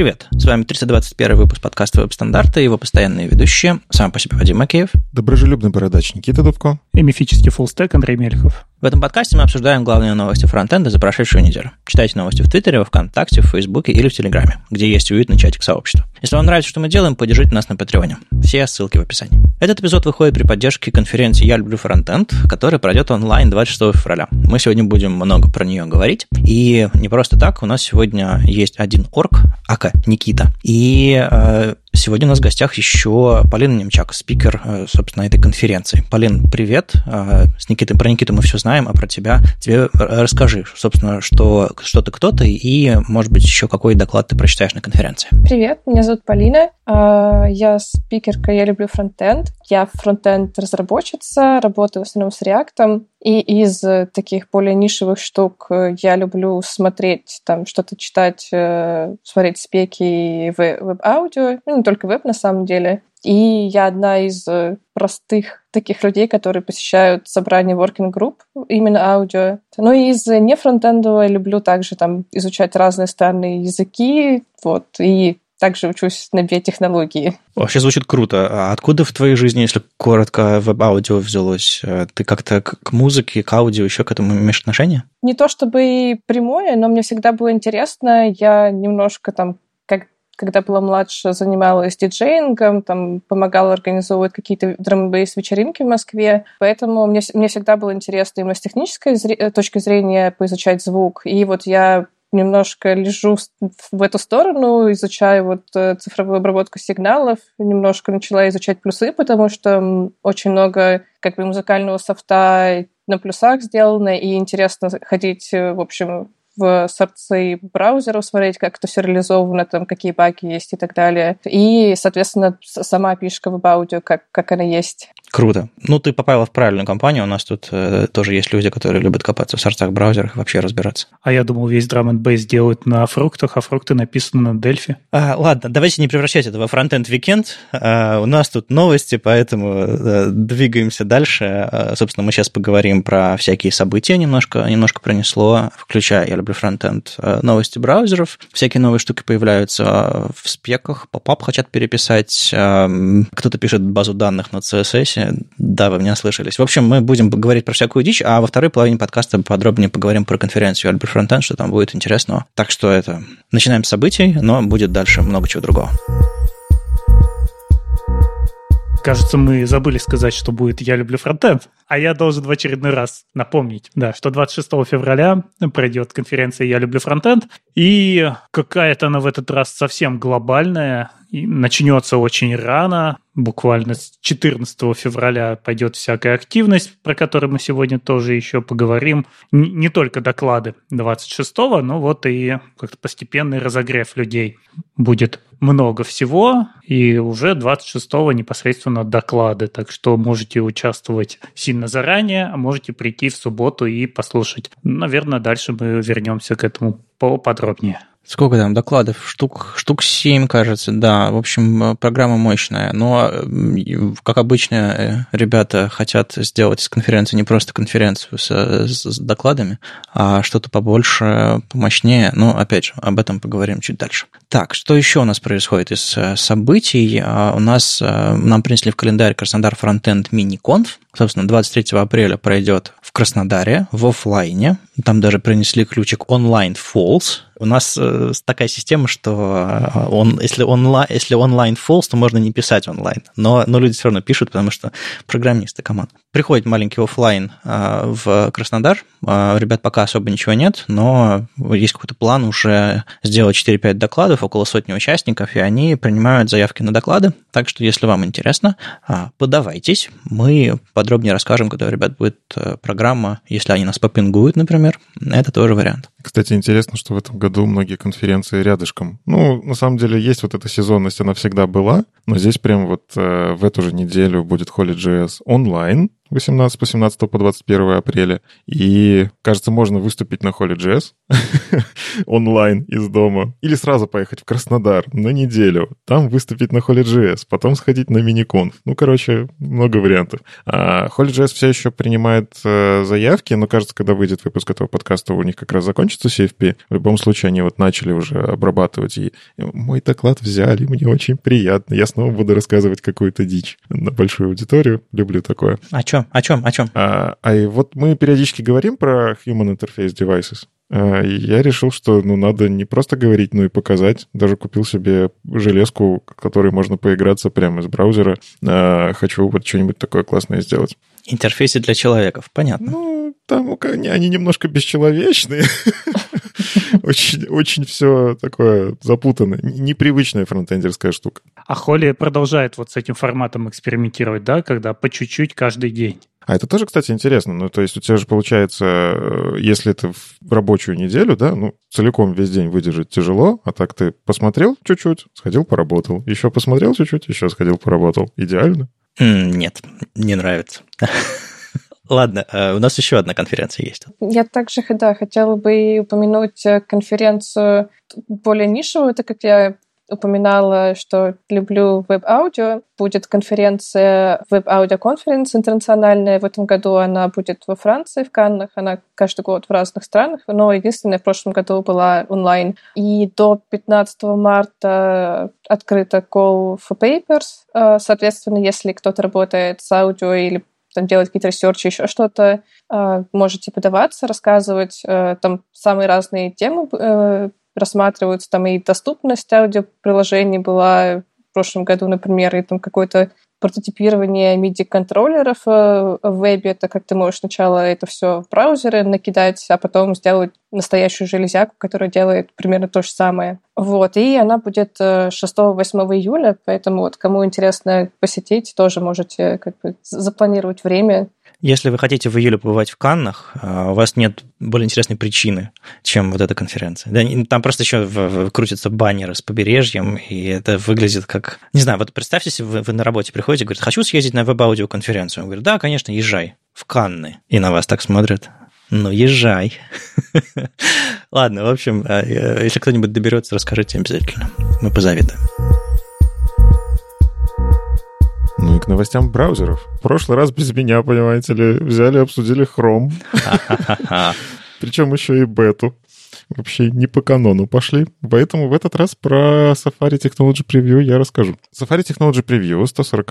Привет, с вами 321 выпуск подкаста «Веб-стандарты» и его постоянные ведущие. Сам по себе Вадим Макеев. Доброжелюбный бородач Никита Дубко. И мифический фуллстек Андрей Мельхов. В этом подкасте мы обсуждаем главные новости фронтенда за прошедшую неделю. Читайте новости в Твиттере, во Вконтакте, в Фейсбуке или в Телеграме, где есть уютный чатик сообщества. Если вам нравится, что мы делаем, поддержите нас на Патреоне. Все ссылки в описании. Этот эпизод выходит при поддержке конференции «Я люблю фронтенд», которая пройдет онлайн 26 февраля. Мы сегодня будем много про нее говорить. И не просто так, у нас сегодня есть один орг, ака Никита, и э, Сегодня у нас в гостях еще Полина Немчак, спикер, э, собственно, этой конференции. Полин, привет. Э, с Никитой, про Никиту мы все знаем, а про тебя тебе расскажи, собственно, что, что ты кто ты и, может быть, еще какой доклад ты прочитаешь на конференции. Привет, меня зовут Полина. А, я спикерка «Я люблю фронтенд». Я фронтенд-разработчица, работаю в основном с React. И из таких более нишевых штук э, я люблю смотреть, там, что-то читать, смотреть спеки и веб-аудио. Ну, не только веб, на самом деле. И я одна из э, простых таких людей, которые посещают собрания working group, именно аудио. Ну и из нефронтендового я люблю также там изучать разные странные языки, вот, и также учусь на биотехнологии. Вообще звучит круто. А откуда в твоей жизни, если коротко, веб-аудио взялось? Э, ты как-то к музыке, к аудио еще к этому имеешь отношение? Не то чтобы прямое, но мне всегда было интересно. Я немножко там когда была младше, занималась диджеингом, там помогала организовывать какие-то драм вечеринки в Москве. Поэтому мне, мне всегда было интересно именно с технической зре- точки зрения поизучать звук. И вот я немножко лежу в эту сторону, изучаю вот э, цифровую обработку сигналов, немножко начала изучать плюсы, потому что очень много как бы музыкального софта на плюсах сделано, и интересно ходить, э, в общем, в сорцы браузеров, смотреть, как это все реализовано, там, какие баги есть и так далее. И, соответственно, сама API шка Web Audio, как, как она есть. Круто. Ну, ты попала в правильную компанию. У нас тут э, тоже есть люди, которые любят копаться в сорцах браузерах и вообще разбираться. А я думал, весь drum bass делают на фруктах, а фрукты написаны на Delphi. А, ладно, давайте не превращать это во Frontend Weekend. А, у нас тут новости, поэтому а, двигаемся дальше. А, собственно, мы сейчас поговорим про всякие события немножко, немножко пронесло, включая «Я люблю фронтенд», а, новости браузеров. Всякие новые штуки появляются в спеках, popup хотят переписать, а, кто-то пишет базу данных на CSS, да, вы меня слышались. В общем, мы будем говорить про всякую дичь, а во второй половине подкаста подробнее поговорим про конференцию Альбер Фронтенд, что там будет интересного. Так что это... Начинаем с событий, но будет дальше много чего другого. Кажется, мы забыли сказать, что будет «Я люблю фронтенд». А я должен в очередной раз напомнить, да, что 26 февраля пройдет конференция «Я люблю фронтенд», и какая-то она в этот раз совсем глобальная, начнется очень рано, буквально с 14 февраля пойдет всякая активность, про которую мы сегодня тоже еще поговорим. Не только доклады 26-го, но вот и как-то постепенный разогрев людей. Будет много всего, и уже 26-го непосредственно доклады, так что можете участвовать сильно заранее, а можете прийти в субботу и послушать. Наверное, дальше мы вернемся к этому поподробнее. Сколько там докладов? Штук, штук 7, кажется, да. В общем, э, программа мощная. Но, как обычно, э, ребята хотят сделать из конференции не просто конференцию с, с докладами, а что-то побольше, помощнее. Но, опять же, об этом поговорим чуть дальше. Так, что еще у нас происходит из э, событий? А, у нас, нам принесли в календарь Краснодар Фронтенд Мини-Конф. Собственно, 23 апреля пройдет в Краснодаре, в офлайне. Там даже принесли ключик Online Falls. У нас э, такая система, что э, он, если, онлайн, если онлайн false, то можно не писать онлайн. Но, но люди все равно пишут, потому что программисты команд. Приходит маленький офлайн э, в Краснодар. Ребят, пока особо ничего нет, но есть какой-то план уже сделать 4-5 докладов, около сотни участников, и они принимают заявки на доклады. Так что, если вам интересно, подавайтесь. Мы подробнее расскажем, когда у ребят будет программа, если они нас попингуют, например. Это тоже вариант. Кстати, интересно, что в этом году многие конференции рядышком. Ну, на самом деле, есть вот эта сезонность, она всегда была, но здесь прям вот э, в эту же неделю будет Holy.js онлайн, 18 по 17 по 21 апреля. И, кажется, можно выступить на Holy.js онлайн из дома. Или сразу поехать в Краснодар на неделю. Там выступить на Holy.js. Потом сходить на Миниконф. Ну, короче, много вариантов. А Holy.js все еще принимает э, заявки, но, кажется, когда выйдет выпуск этого подкаста, у них как раз закончится CFP. В любом случае, они вот начали уже обрабатывать. И мой доклад взяли, мне очень приятно. Я снова буду рассказывать какую-то дичь на большую аудиторию. Люблю такое. О чем? О чем? О чем? А, а вот мы периодически говорим про Human Interface Devices. А, и я решил, что ну, надо не просто говорить, но и показать. Даже купил себе железку, которой можно поиграться прямо из браузера. А, хочу вот что-нибудь такое классное сделать. Интерфейсы для человеков, понятно. Ну, там они немножко бесчеловечные. Очень, очень все такое запутанное. Непривычная фронтендерская штука. А Холли продолжает вот с этим форматом экспериментировать, да, когда по чуть-чуть каждый день. А это тоже, кстати, интересно. Ну, то есть у тебя же получается, э, если это в рабочую неделю, да, ну, целиком весь день выдержать тяжело, а так ты посмотрел чуть-чуть, сходил, поработал. Еще посмотрел чуть-чуть, еще сходил, поработал. Идеально? Нет, не нравится. Ладно, э, у нас еще одна конференция есть. Я также, да, хотела бы упомянуть э, конференцию более нишевую, так как я упоминала, что люблю веб-аудио. Будет конференция, веб-аудио-конференция интернациональная. В этом году она будет во Франции, в Каннах. Она каждый год в разных странах, но единственная в прошлом году была онлайн. И до 15 марта открыта call for papers. Э, соответственно, если кто-то работает с аудио или там, делать какие-то ресерчи, еще что-то, э, можете подаваться, рассказывать. Э, там самые разные темы рассматриваются там и доступность аудиоприложений была в прошлом году, например, и там какое-то прототипирование MIDI-контроллеров э, в вебе, это как ты можешь сначала это все в браузеры накидать, а потом сделать настоящую железяку, которая делает примерно то же самое. Вот, и она будет 6-8 э, июля, поэтому вот кому интересно посетить, тоже можете как бы запланировать время если вы хотите в июле побывать в Каннах, а, у вас нет более интересной причины, чем вот эта конференция. Там просто еще крутятся баннеры с побережьем, и это выглядит как... Не знаю, вот представьте себе, вы, вы на работе приходите и говорите, хочу съездить на веб-аудиоконференцию. Он говорит, да, конечно, езжай в Канны. И на вас так смотрят. Ну, езжай. Ладно, в общем, а, если кто-нибудь доберется, расскажите обязательно. Мы позавидуем. Ну и к новостям браузеров. В прошлый раз без меня, понимаете ли, взяли, обсудили Chrome. Причем еще и бету вообще не по канону пошли. Поэтому в этот раз про Safari Technology Preview я расскажу. Safari Technology Preview 140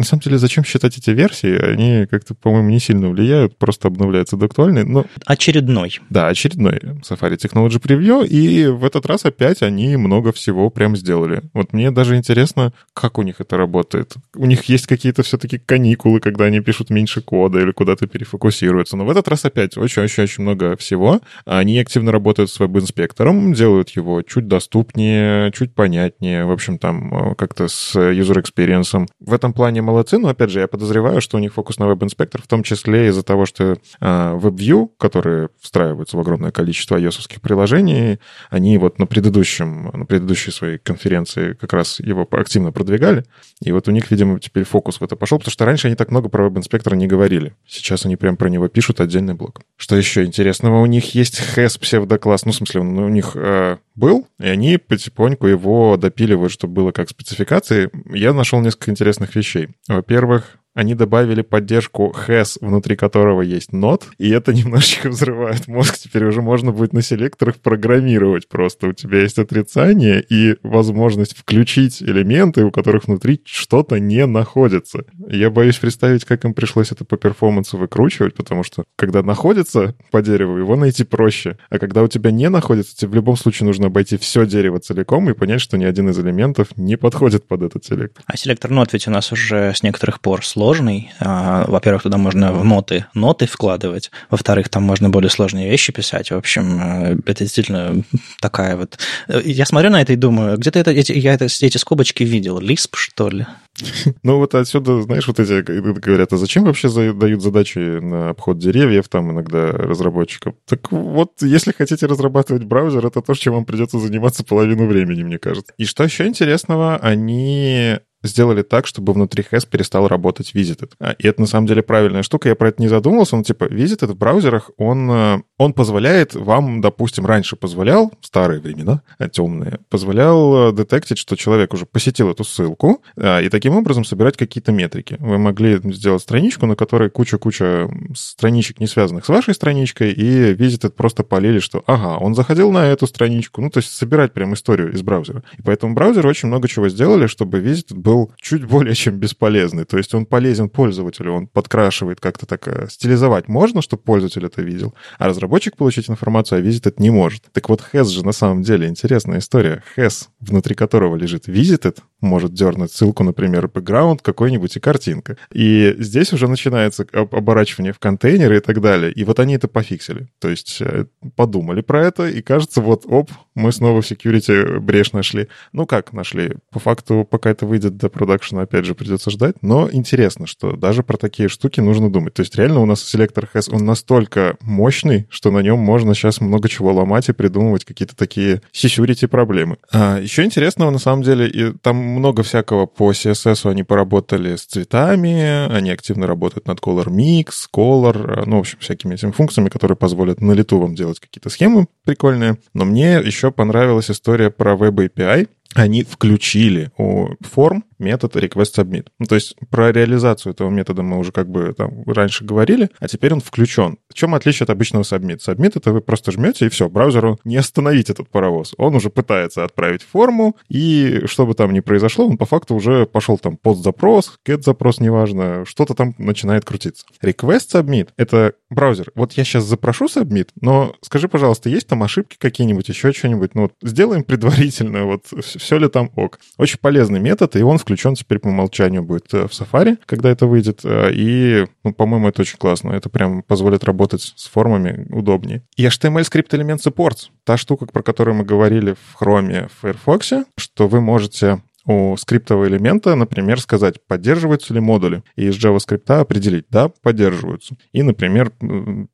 на самом деле, зачем считать эти версии? Они как-то, по-моему, не сильно влияют, просто обновляются до актуальной. Но... Очередной. Да, очередной Safari Technology Preview, и в этот раз опять они много всего прям сделали. Вот мне даже интересно, как у них это работает. У них есть какие-то все-таки каникулы, когда они пишут меньше кода или куда-то перефокусируются. Но в этот раз опять очень-очень-очень много всего. Они активно работают с веб-инспектором, делают его чуть доступнее, чуть понятнее, в общем, там э, как-то с user experience. В этом плане молодцы, но, опять же, я подозреваю, что у них фокус на веб-инспектор, в том числе из-за того, что э, WebView, которые встраиваются в огромное количество ios приложений, они вот на предыдущем, на предыдущей своей конференции как раз его активно продвигали, и вот у них, видимо, теперь фокус в это пошел, потому что раньше они так много про веб-инспектор не говорили. Сейчас они прям про него пишут отдельный блок. Что еще интересного? У них есть HES псевдокласс, ну, в смысле, он у них э, был, и они потихоньку его допиливают, чтобы было как спецификации. Я нашел несколько интересных вещей. Во-первых, они добавили поддержку HAS, внутри которого есть нот, и это немножечко взрывает мозг. Теперь уже можно будет на селекторах программировать просто. У тебя есть отрицание и возможность включить элементы, у которых внутри что-то не находится. Я боюсь представить, как им пришлось это по перформансу выкручивать, потому что когда находится по дереву, его найти проще. А когда у тебя не находится, тебе в любом случае нужно обойти все дерево целиком и понять, что ни один из элементов не подходит под этот селектор. А селектор нот ведь у нас уже с некоторых пор сложный сложный. А, во-первых, туда можно в ноты, ноты вкладывать. Во-вторых, там можно более сложные вещи писать. В общем, э, это действительно такая вот... Э, я смотрю на это и думаю, где-то это, эти, я это, эти скобочки видел. Лисп, что ли? Ну вот отсюда, знаешь, вот эти говорят, а зачем вообще дают задачи на обход деревьев там иногда разработчикам? Так вот, если хотите разрабатывать браузер, это то, чем вам придется заниматься половину времени, мне кажется. И что еще интересного, они сделали так, чтобы внутри HES перестал работать Visited. А, и это на самом деле правильная штука, я про это не задумывался, но типа Visited в браузерах, он, э, он позволяет вам, допустим, раньше позволял, старые времена, э, темные, позволял детектить, что человек уже посетил эту ссылку, и таким образом собирать какие-то метрики. Вы могли сделать страничку, на которой куча-куча страничек, не связанных с вашей страничкой, и Visited просто полили, что ага, он заходил на эту страничку, ну, то есть собирать прям историю из браузера. И поэтому браузеры очень много чего сделали, чтобы Visited был чуть более чем бесполезный. То есть он полезен пользователю, он подкрашивает как-то так, э, стилизовать можно, чтобы пользователь это видел, а разработчик получить информацию, а Visited не может. Так вот, Has же на самом деле интересная история. Has, внутри которого лежит Visited, может дернуть ссылку, например, background какой-нибудь и картинка. И здесь уже начинается оборачивание в контейнеры и так далее. И вот они это пофиксили. То есть э, подумали про это, и кажется, вот, оп, мы снова в security брешь нашли. Ну как нашли? По факту, пока это выйдет до продакшена, опять же, придется ждать. Но интересно, что даже про такие штуки нужно думать. То есть реально у нас селектор HES, он настолько мощный, что на нем можно сейчас много чего ломать и придумывать какие-то такие security проблемы. А, еще интересного, на самом деле, и там много всякого по CSS они поработали с цветами, они активно работают над Color Mix, Color, ну, в общем, всякими этими функциями, которые позволят на лету вам делать какие-то схемы прикольные. Но мне еще понравилась история про Web API, они включили у форм метод request submit. Ну, то есть про реализацию этого метода мы уже как бы там раньше говорили, а теперь он включен. В чем отличие от обычного submit? Submit это вы просто жмете, и все, браузеру не остановить этот паровоз. Он уже пытается отправить форму, и что бы там ни произошло, он по факту уже пошел там под запрос, get запрос, неважно, что-то там начинает крутиться. Request submit — это браузер. Вот я сейчас запрошу submit, но скажи, пожалуйста, есть там ошибки какие-нибудь, еще что-нибудь? Ну вот сделаем предварительно, вот все ли там ок. Очень полезный метод, и он включен теперь по умолчанию будет э, в Safari, когда это выйдет. Э, и, ну, по-моему, это очень классно. Это прям позволит работать с формами удобнее. И HTML скрипт элемент supports. Та штука, про которую мы говорили в Chrome, в Firefox, что вы можете у скриптового элемента, например, сказать, поддерживаются ли модули, и из JavaScript определить, да, поддерживаются. И, например,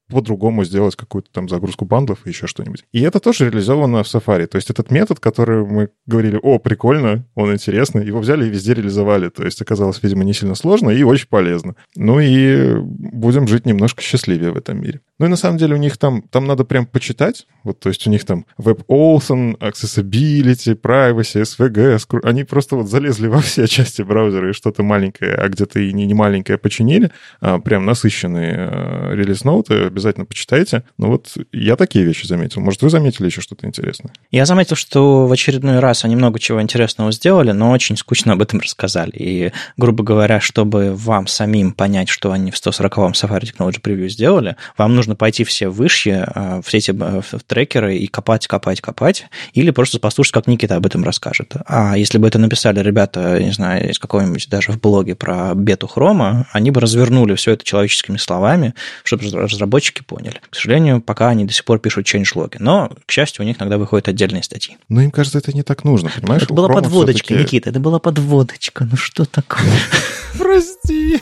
по-другому сделать какую-то там загрузку бандлов и еще что-нибудь. И это тоже реализовано в Safari. То есть этот метод, который мы говорили, о, прикольно, он интересный, его взяли и везде реализовали. То есть оказалось, видимо, не сильно сложно и очень полезно. Ну и будем жить немножко счастливее в этом мире. Ну и на самом деле у них там, там надо прям почитать. Вот, то есть у них там WebAuthn, Accessibility, Privacy, SVG. Они просто вот залезли во все части браузера и что-то маленькое, а где-то и не, не маленькое починили. А, прям насыщенные а, релиз-ноуты обязательно почитайте. Ну вот я такие вещи заметил. Может, вы заметили еще что-то интересное? Я заметил, что в очередной раз они много чего интересного сделали, но очень скучно об этом рассказали. И, грубо говоря, чтобы вам самим понять, что они в 140-м Safari Technology Preview сделали, вам нужно пойти все выше, э, все эти э, трекеры и копать, копать, копать, или просто послушать, как Никита об этом расскажет. А если бы это написали ребята, не знаю, из какого-нибудь даже в блоге про бету хрома, они бы развернули все это человеческими словами, чтобы разработчики поняли. К сожалению, пока они до сих пор пишут changelog. Но, к счастью, у них иногда выходят отдельные статьи. Но им кажется, это не так нужно, понимаешь? Это была подводочка, Никита, это была подводочка. Ну что такое? Прости.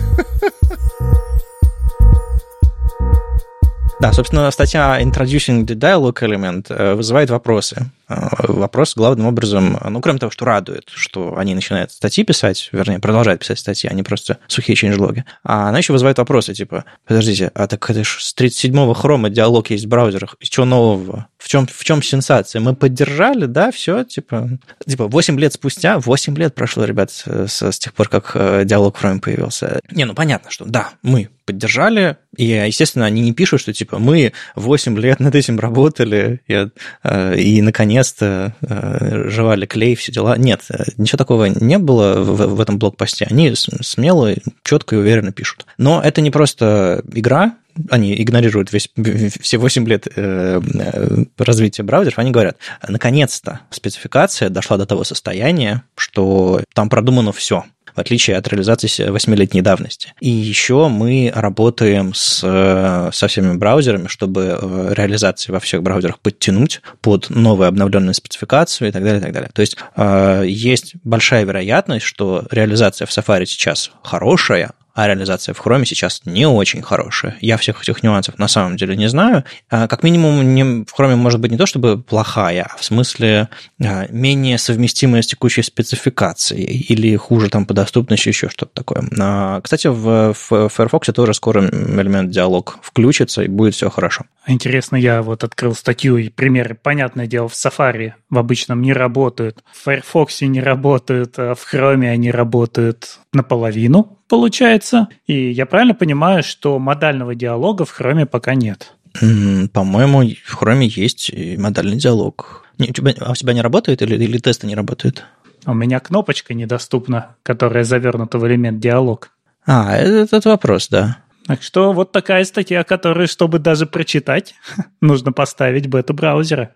Да, собственно, статья Introducing the Dialog Element э, вызывает вопросы. Э, вопрос главным образом, ну, кроме того, что радует, что они начинают статьи писать, вернее, продолжают писать статьи, а не просто сухие чейнджлоги, а она еще вызывает вопросы, типа, подождите, а так это ж с 37-го хрома диалог есть в браузерах, и что нового? В чем, в чем сенсация? Мы поддержали, да, все, типа, типа 8 лет спустя, 8 лет прошло, ребят, с, с тех пор, как э, диалог в хроме появился. Не, ну, понятно, что да, мы поддержали, и, естественно, они не пишут, что, типа, мы 8 лет над этим работали, и, э, и наконец наконец-то э, жевали клей, все дела. Нет, э, ничего такого не было в, в этом блокпосте. Они смело, четко и уверенно пишут. Но это не просто игра, они игнорируют весь, все 8 лет э, развития браузеров, они говорят, наконец-то спецификация дошла до того состояния, что там продумано все в отличие от реализации 8-летней давности. И еще мы работаем с, со всеми браузерами, чтобы э, реализации во всех браузерах подтянуть под новую обновленную спецификацию и так далее, и так далее. То есть э, есть большая вероятность, что реализация в Safari сейчас хорошая, а реализация в Chrome сейчас не очень хорошая. Я всех этих нюансов на самом деле не знаю. А, как минимум, не, в Chrome может быть не то чтобы плохая, а в смысле а, менее совместимая с текущей спецификацией или хуже там по доступности, еще что-то такое. А, кстати, в, в Firefox тоже скоро элемент диалог включится, и будет все хорошо. Интересно, я вот открыл статью и примеры. Понятное дело, в Safari в обычном не работают, в Firefox не работают, а в Chrome они работают наполовину, получается. И я правильно понимаю, что модального диалога в Chrome пока нет? По-моему, в Chrome есть модальный диалог. у, тебя, а у тебя не работает или, или тесты не работают? У меня кнопочка недоступна, которая завернута в элемент диалог. А, этот вопрос, да. Так что вот такая статья, которую, чтобы даже прочитать, нужно поставить бета-браузера.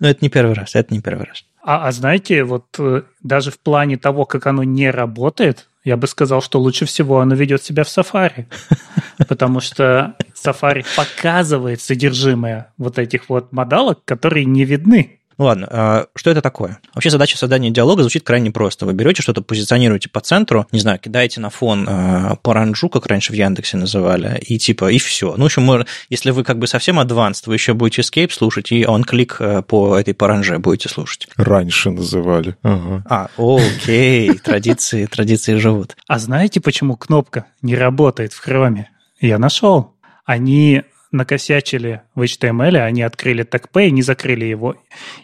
Но это не первый раз, это не первый раз. А, а знаете, вот э, даже в плане того, как оно не работает, я бы сказал, что лучше всего оно ведет себя в Safari. Потому что Safari показывает содержимое вот этих вот модалок, которые не видны. Ну ладно, а что это такое? Вообще задача создания диалога звучит крайне просто. Вы берете что-то, позиционируете по центру, не знаю, кидаете на фон э, паранджу, как раньше в Яндексе называли, и типа, и все. Ну, в общем, можно, если вы как бы совсем advanced, вы еще будете Escape слушать, и он клик э, по этой паранже будете слушать. Раньше называли. Ага. А, окей, традиции, традиции живут. А знаете, почему кнопка не работает в хроме? Я нашел. Они накосячили в HTML, они открыли TagPay, не закрыли его,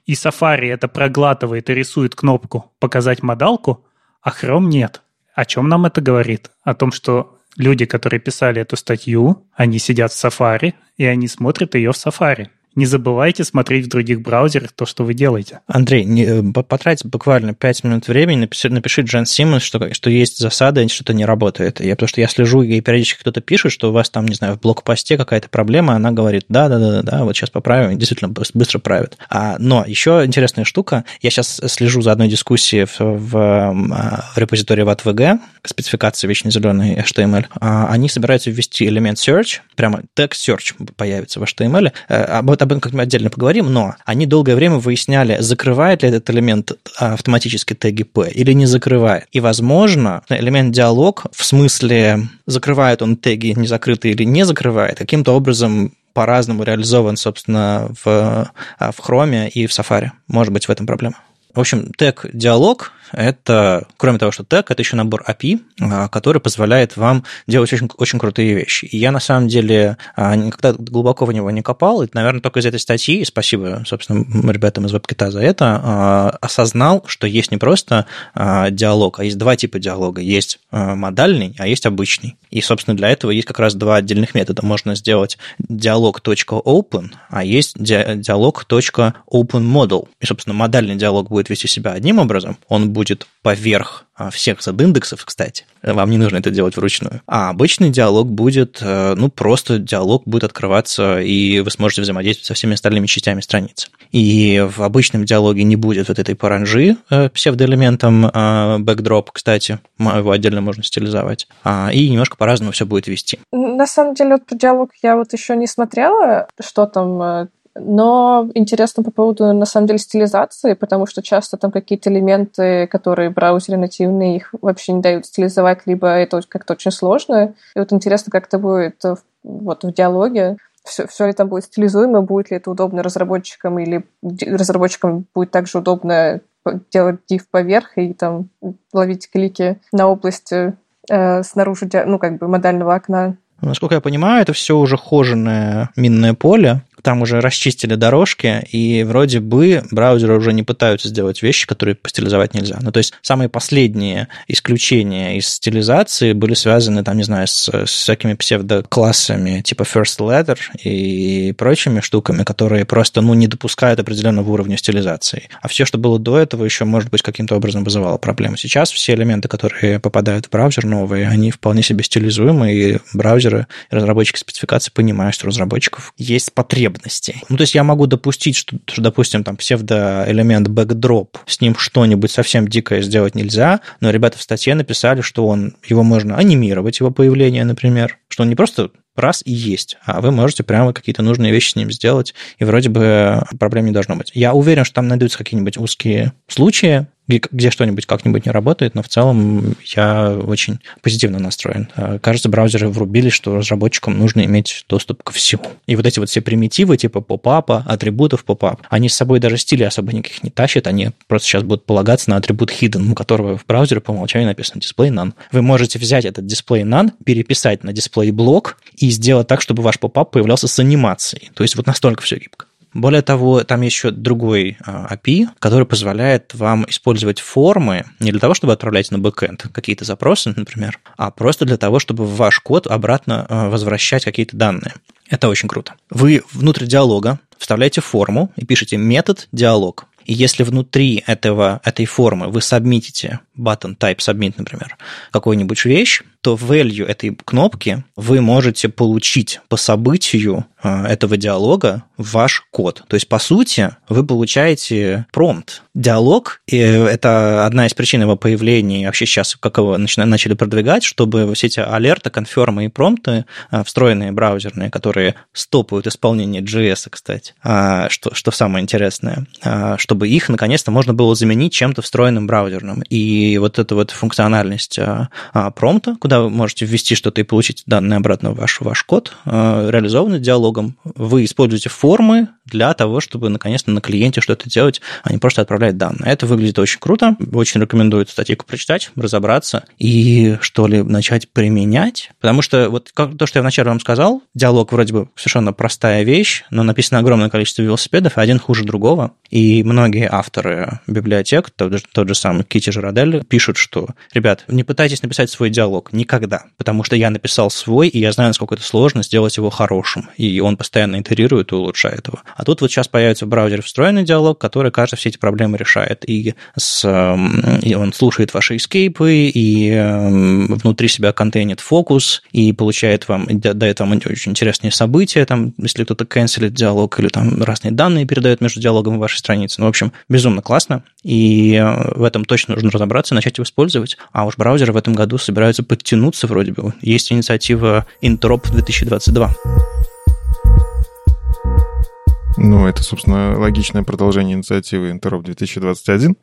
и Safari это проглатывает и рисует кнопку «Показать модалку», а Chrome нет. О чем нам это говорит? О том, что люди, которые писали эту статью, они сидят в Safari, и они смотрят ее в Safari не забывайте смотреть в других браузерах то, что вы делаете. Андрей, не, э, потратить буквально 5 минут времени, напиши, напиши Джен Симмонс, что, что есть засада, что-то не работает. Я, потому что я слежу, и периодически кто-то пишет, что у вас там, не знаю, в блокпосте какая-то проблема, она говорит, да-да-да-да, вот сейчас поправим, и действительно быстро правит. А, но еще интересная штука, я сейчас слежу за одной дискуссией в, в, а, в репозитории VATVG, спецификации вечной зеленой HTML. А, они собираются ввести элемент search, прямо text search появится в HTML. А, об об этом как-нибудь отдельно поговорим, но они долгое время выясняли, закрывает ли этот элемент а, автоматически теги P или не закрывает. И, возможно, элемент диалог в смысле закрывает он теги незакрытые или не закрывает, каким-то образом по-разному реализован, собственно, в, а, в Chrome и в Safari. Может быть, в этом проблема. В общем, тег диалог это, кроме того, что тег, это еще набор API, а, который позволяет вам делать очень, очень крутые вещи. И я, на самом деле, а, никогда глубоко в него не копал, и, наверное, только из этой статьи, и спасибо, собственно, ребятам из WebKit за это, а, осознал, что есть не просто диалог, а есть два типа диалога. Есть модальный, а есть обычный. И, собственно, для этого есть как раз два отдельных метода. Можно сделать диалог.open, а есть диалог.openModel. И, собственно, модальный диалог будет вести себя одним образом, он будет поверх а, всех индексов, кстати. Вам не нужно это делать вручную. А обычный диалог будет, э, ну, просто диалог будет открываться, и вы сможете взаимодействовать со всеми остальными частями страницы. И в обычном диалоге не будет вот этой паранжи э, псевдоэлементом э, кстати, его отдельно можно стилизовать. А, и немножко по-разному все будет вести. На самом деле, вот диалог я вот еще не смотрела, что там но интересно по поводу, на самом деле, стилизации, потому что часто там какие-то элементы, которые в браузере нативные, их вообще не дают стилизовать, либо это как-то очень сложно. И вот интересно, как это будет вот в диалоге. Все, все ли там будет стилизуемо, будет ли это удобно разработчикам, или разработчикам будет также удобно делать div поверх и там ловить клики на области э, снаружи, ну, как бы модального окна. Насколько я понимаю, это все уже хоженое минное поле, там уже расчистили дорожки, и вроде бы браузеры уже не пытаются сделать вещи, которые постилизовать нельзя. Ну, то есть самые последние исключения из стилизации были связаны, там, не знаю, с, с всякими псевдоклассами типа first letter и прочими штуками, которые просто, ну, не допускают определенного уровня стилизации. А все, что было до этого, еще, может быть, каким-то образом вызывало проблемы. Сейчас все элементы, которые попадают в браузер новые, они вполне себе стилизуемы, и браузеры, разработчики спецификации понимают, что у разработчиков есть потребность потребностей. Ну, то есть я могу допустить, что, что допустим, там псевдоэлемент backdrop, с ним что-нибудь совсем дикое сделать нельзя, но ребята в статье написали, что он, его можно анимировать, его появление, например, что он не просто раз и есть, а вы можете прямо какие-то нужные вещи с ним сделать, и вроде бы проблем не должно быть. Я уверен, что там найдутся какие-нибудь узкие случаи, где что-нибудь как-нибудь не работает, но в целом я очень позитивно настроен. А, кажется, браузеры врубили, что разработчикам нужно иметь доступ ко всему. И вот эти вот все примитивы, типа поп-апа, атрибутов поп-ап, они с собой даже стили особо никаких не тащат, они просто сейчас будут полагаться на атрибут hidden, у которого в браузере по умолчанию написано display none. Вы можете взять этот display none, переписать на display block и сделать так, чтобы ваш pop-up появлялся с анимацией. То есть вот настолько все гибко. Более того, там еще другой а, API, который позволяет вам использовать формы не для того, чтобы отправлять на бэкэнд какие-то запросы, например, а просто для того, чтобы в ваш код обратно а, возвращать какие-то данные. Это очень круто. Вы внутрь диалога вставляете форму и пишете method dialog. И если внутри этого, этой формы вы сабмитите button type submit, например, какую-нибудь вещь, то value этой кнопки вы можете получить по событию а, этого диалога ваш код. То есть, по сути, вы получаете промпт. Диалог и это одна из причин его появления, вообще сейчас, как его начали продвигать, чтобы все эти алерты, конфермы и промпты, а, встроенные браузерные, которые стопают исполнение JS, кстати, а, что, что самое интересное, чтобы их, наконец-то, можно было заменить чем-то встроенным браузерным. И вот эта вот функциональность промпта, куда вы можете ввести что-то и получить данные обратно в ваш, ваш код, э, реализованы диалогом. Вы используете формы для того, чтобы наконец-то на клиенте что-то делать, а не просто отправлять данные. Это выглядит очень круто. Очень рекомендую эту статейку прочитать, разобраться и что ли начать применять. Потому что вот как, то, что я вначале вам сказал, диалог вроде бы совершенно простая вещь, но написано огромное количество велосипедов, и один хуже другого. И многие авторы библиотек, тот тот же самый Кити Жирадель, пишут, что, ребят, не пытайтесь написать свой диалог, никогда, потому что я написал свой, и я знаю, насколько это сложно сделать его хорошим, и он постоянно итерирует и улучшает его. А тут вот сейчас появится в браузере встроенный диалог, который, кажется, все эти проблемы решает, и, с, эм, и он слушает ваши эскейпы, и эм, внутри себя контейнит фокус, и получает вам, дает вам очень интересные события, там, если кто-то канцелит диалог, или там разные данные передает между диалогом и вашей странице. Ну, в общем, безумно классно, и э, в этом точно нужно разобраться, начать его использовать. А уж браузеры в этом году собираются подтянуть тянуться вроде бы. Есть инициатива Interop 2022. Ну, это, собственно, логичное продолжение инициативы Interop 2021.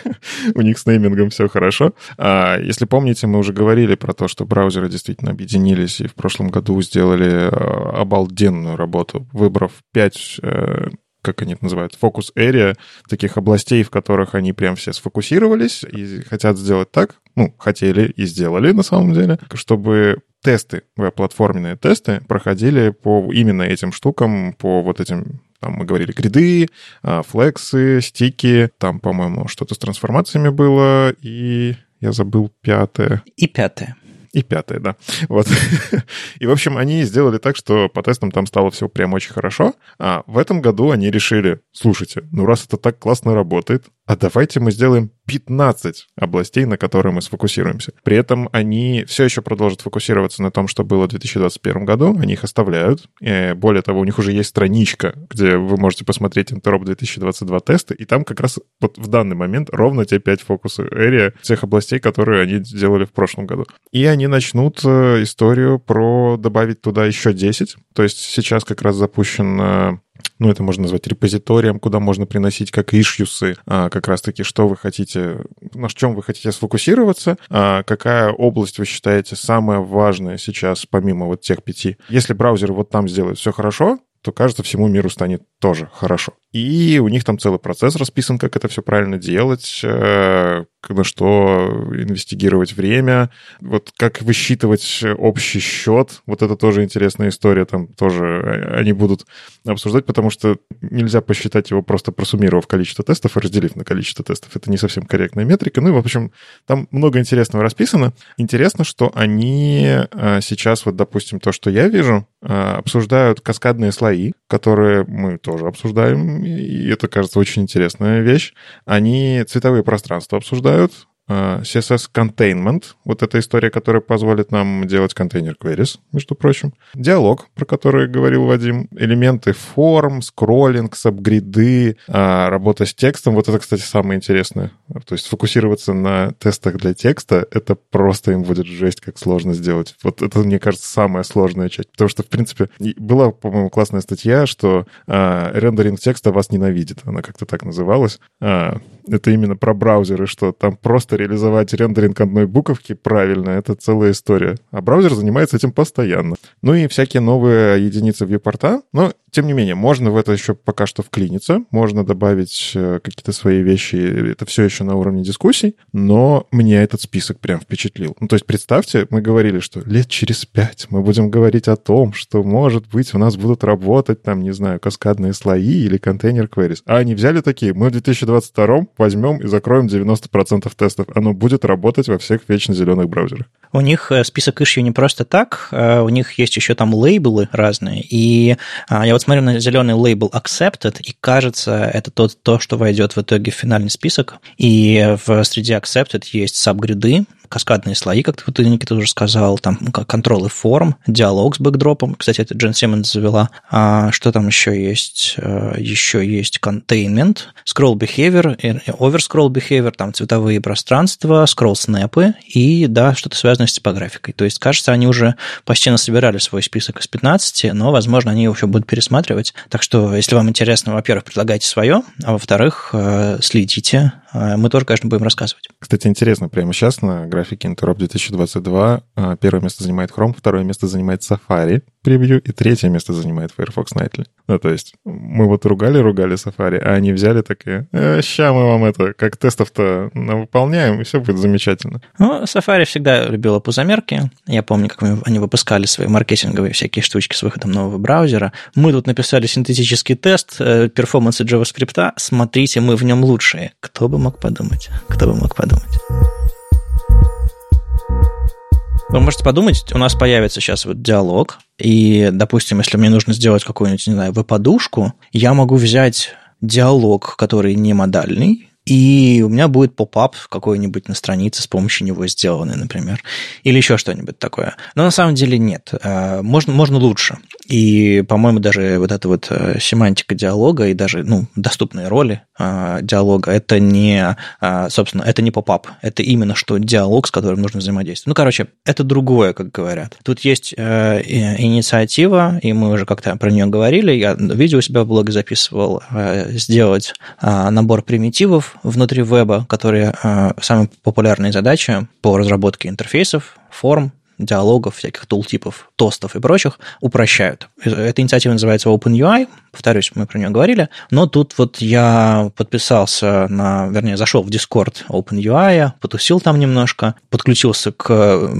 У них с неймингом все хорошо. А, если помните, мы уже говорили про то, что браузеры действительно объединились и в прошлом году сделали а, обалденную работу, выбрав 5 как они это называют, фокус area, таких областей, в которых они прям все сфокусировались и хотят сделать так, ну, хотели и сделали на самом деле, чтобы тесты, веб-платформенные тесты проходили по именно этим штукам, по вот этим там мы говорили гриды, а, флексы, стики, там, по-моему, что-то с трансформациями было, и я забыл пятое. И пятое. И пятое, да. Вот. И, в общем, они сделали так, что по тестам там стало все прям очень хорошо. А в этом году они решили, слушайте, ну раз это так классно работает, а давайте мы сделаем 15 областей, на которые мы сфокусируемся. При этом они все еще продолжат фокусироваться на том, что было в 2021 году, они их оставляют. И более того, у них уже есть страничка, где вы можете посмотреть Interop 2022 тесты, и там как раз вот в данный момент ровно те 5 фокус area тех областей, которые они сделали в прошлом году. И они начнут э, историю про добавить туда еще 10. То есть сейчас как раз запущен ну, это можно назвать репозиторием, куда можно приносить как ишьюсы, а, как раз-таки, что вы хотите, на чем вы хотите сфокусироваться, а, какая область вы считаете самая важная сейчас, помимо вот тех пяти. Если браузер вот там сделает все хорошо, то, кажется, всему миру станет тоже хорошо. И у них там целый процесс расписан, как это все правильно делать, э, на что инвестигировать время, вот как высчитывать общий счет. Вот это тоже интересная история, там тоже они будут обсуждать, потому что нельзя посчитать его просто просуммировав количество тестов и разделив на количество тестов. Это не совсем корректная метрика. Ну и, в общем, там много интересного расписано. Интересно, что они э, сейчас, вот, допустим, то, что я вижу, э, обсуждают каскадные слои, которые мы тоже обсуждаем и это, кажется, очень интересная вещь. Они цветовые пространства обсуждают, э, CSS Containment, вот эта история, которая позволит нам делать контейнер queries, между прочим. Диалог, про который говорил Вадим. Элементы форм, скроллинг, сабгриды, э, работа с текстом. Вот это, кстати, самое интересное. То есть фокусироваться на тестах для текста, это просто им будет жесть, как сложно сделать. Вот это, мне кажется, самая сложная часть. Потому что, в принципе, была, по-моему, классная статья, что э, рендеринг текста вас ненавидит. Она как-то так называлась. Э, это именно про браузеры, что там просто реализовать рендеринг одной буковки правильно, это целая история. А браузер занимается этим постоянно. Ну и всякие новые единицы вьюпорта. Но, тем не менее, можно в это еще пока что вклиниться, можно добавить э, какие-то свои вещи, это все еще на уровне дискуссий, но мне этот список прям впечатлил. Ну, то есть представьте, мы говорили, что лет через пять мы будем говорить о том, что, может быть, у нас будут работать там, не знаю, каскадные слои или контейнер queries. А они взяли такие, мы в 2022 возьмем и закроем 90% тестов. Оно будет работать во всех вечно зеленых браузерах. У них э, список ишью не просто так, э, у них есть еще там лейблы разные. И а, я вот смотрю на зеленый лейбл Accepted, и кажется, это тот, то, что войдет в итоге в финальный список. И в среди Accepted есть сабгриды, каскадные слои, как ты, Никита, уже сказал, там контролы форм, диалог с бэкдропом. Кстати, это Джен Симмонс завела. А что там еще есть? Э, еще есть containment, scroll behavior, over scroll behavior, там цветовые пространства, scroll снэпы и, да, что-то связанное с типографикой. То есть, кажется, они уже почти насобирали свой список из 15, но, возможно, они его еще будут пересматривать. Так что, если вам интересно, во-первых, предлагайте свое, а во-вторых, э, следите. Э, мы тоже, конечно, будем рассказывать. Кстати, интересно, прямо сейчас на графике Interop 2022 а, первое место занимает Chrome, второе место занимает Safari превью, и третье место занимает Firefox Nightly. Ну, то есть мы вот ругали-ругали Safari, а они взяли такие, э, ща мы вам это, как тестов-то выполняем, и все будет замечательно. Ну, Safari всегда любила пузомерки. Я помню, как они выпускали свои маркетинговые всякие штучки с выходом нового браузера. Мы тут написали синтетический тест э, перформанса JavaScript. Смотрите, мы в нем лучшие. Кто бы мог подумать? Кто бы мог подумать? Вы можете подумать, у нас появится сейчас вот диалог, и, допустим, если мне нужно сделать какую-нибудь, не знаю, веб-подушку, я могу взять диалог, который не модальный, и у меня будет поп-ап какой-нибудь на странице с помощью него сделанный, например, или еще что-нибудь такое. Но на самом деле нет. Э, можно, можно лучше. И, по-моему, даже вот эта вот э, семантика диалога и даже ну, доступные роли э, диалога, это не, собственно, это не поп-ап, это именно что диалог, с которым нужно взаимодействовать. Ну, короче, это другое, как говорят. Тут есть инициатива, и мы уже как-то про нее говорили, я видео у себя в блоге записывал, сделать набор примитивов, внутри веба, которые э, самые популярные задачи по разработке интерфейсов, форм, диалогов, всяких тултипов, тостов и прочих упрощают. Эта инициатива называется OpenUI, повторюсь, мы про нее говорили, но тут вот я подписался на, вернее, зашел в Discord OpenUI, потусил там немножко, подключился к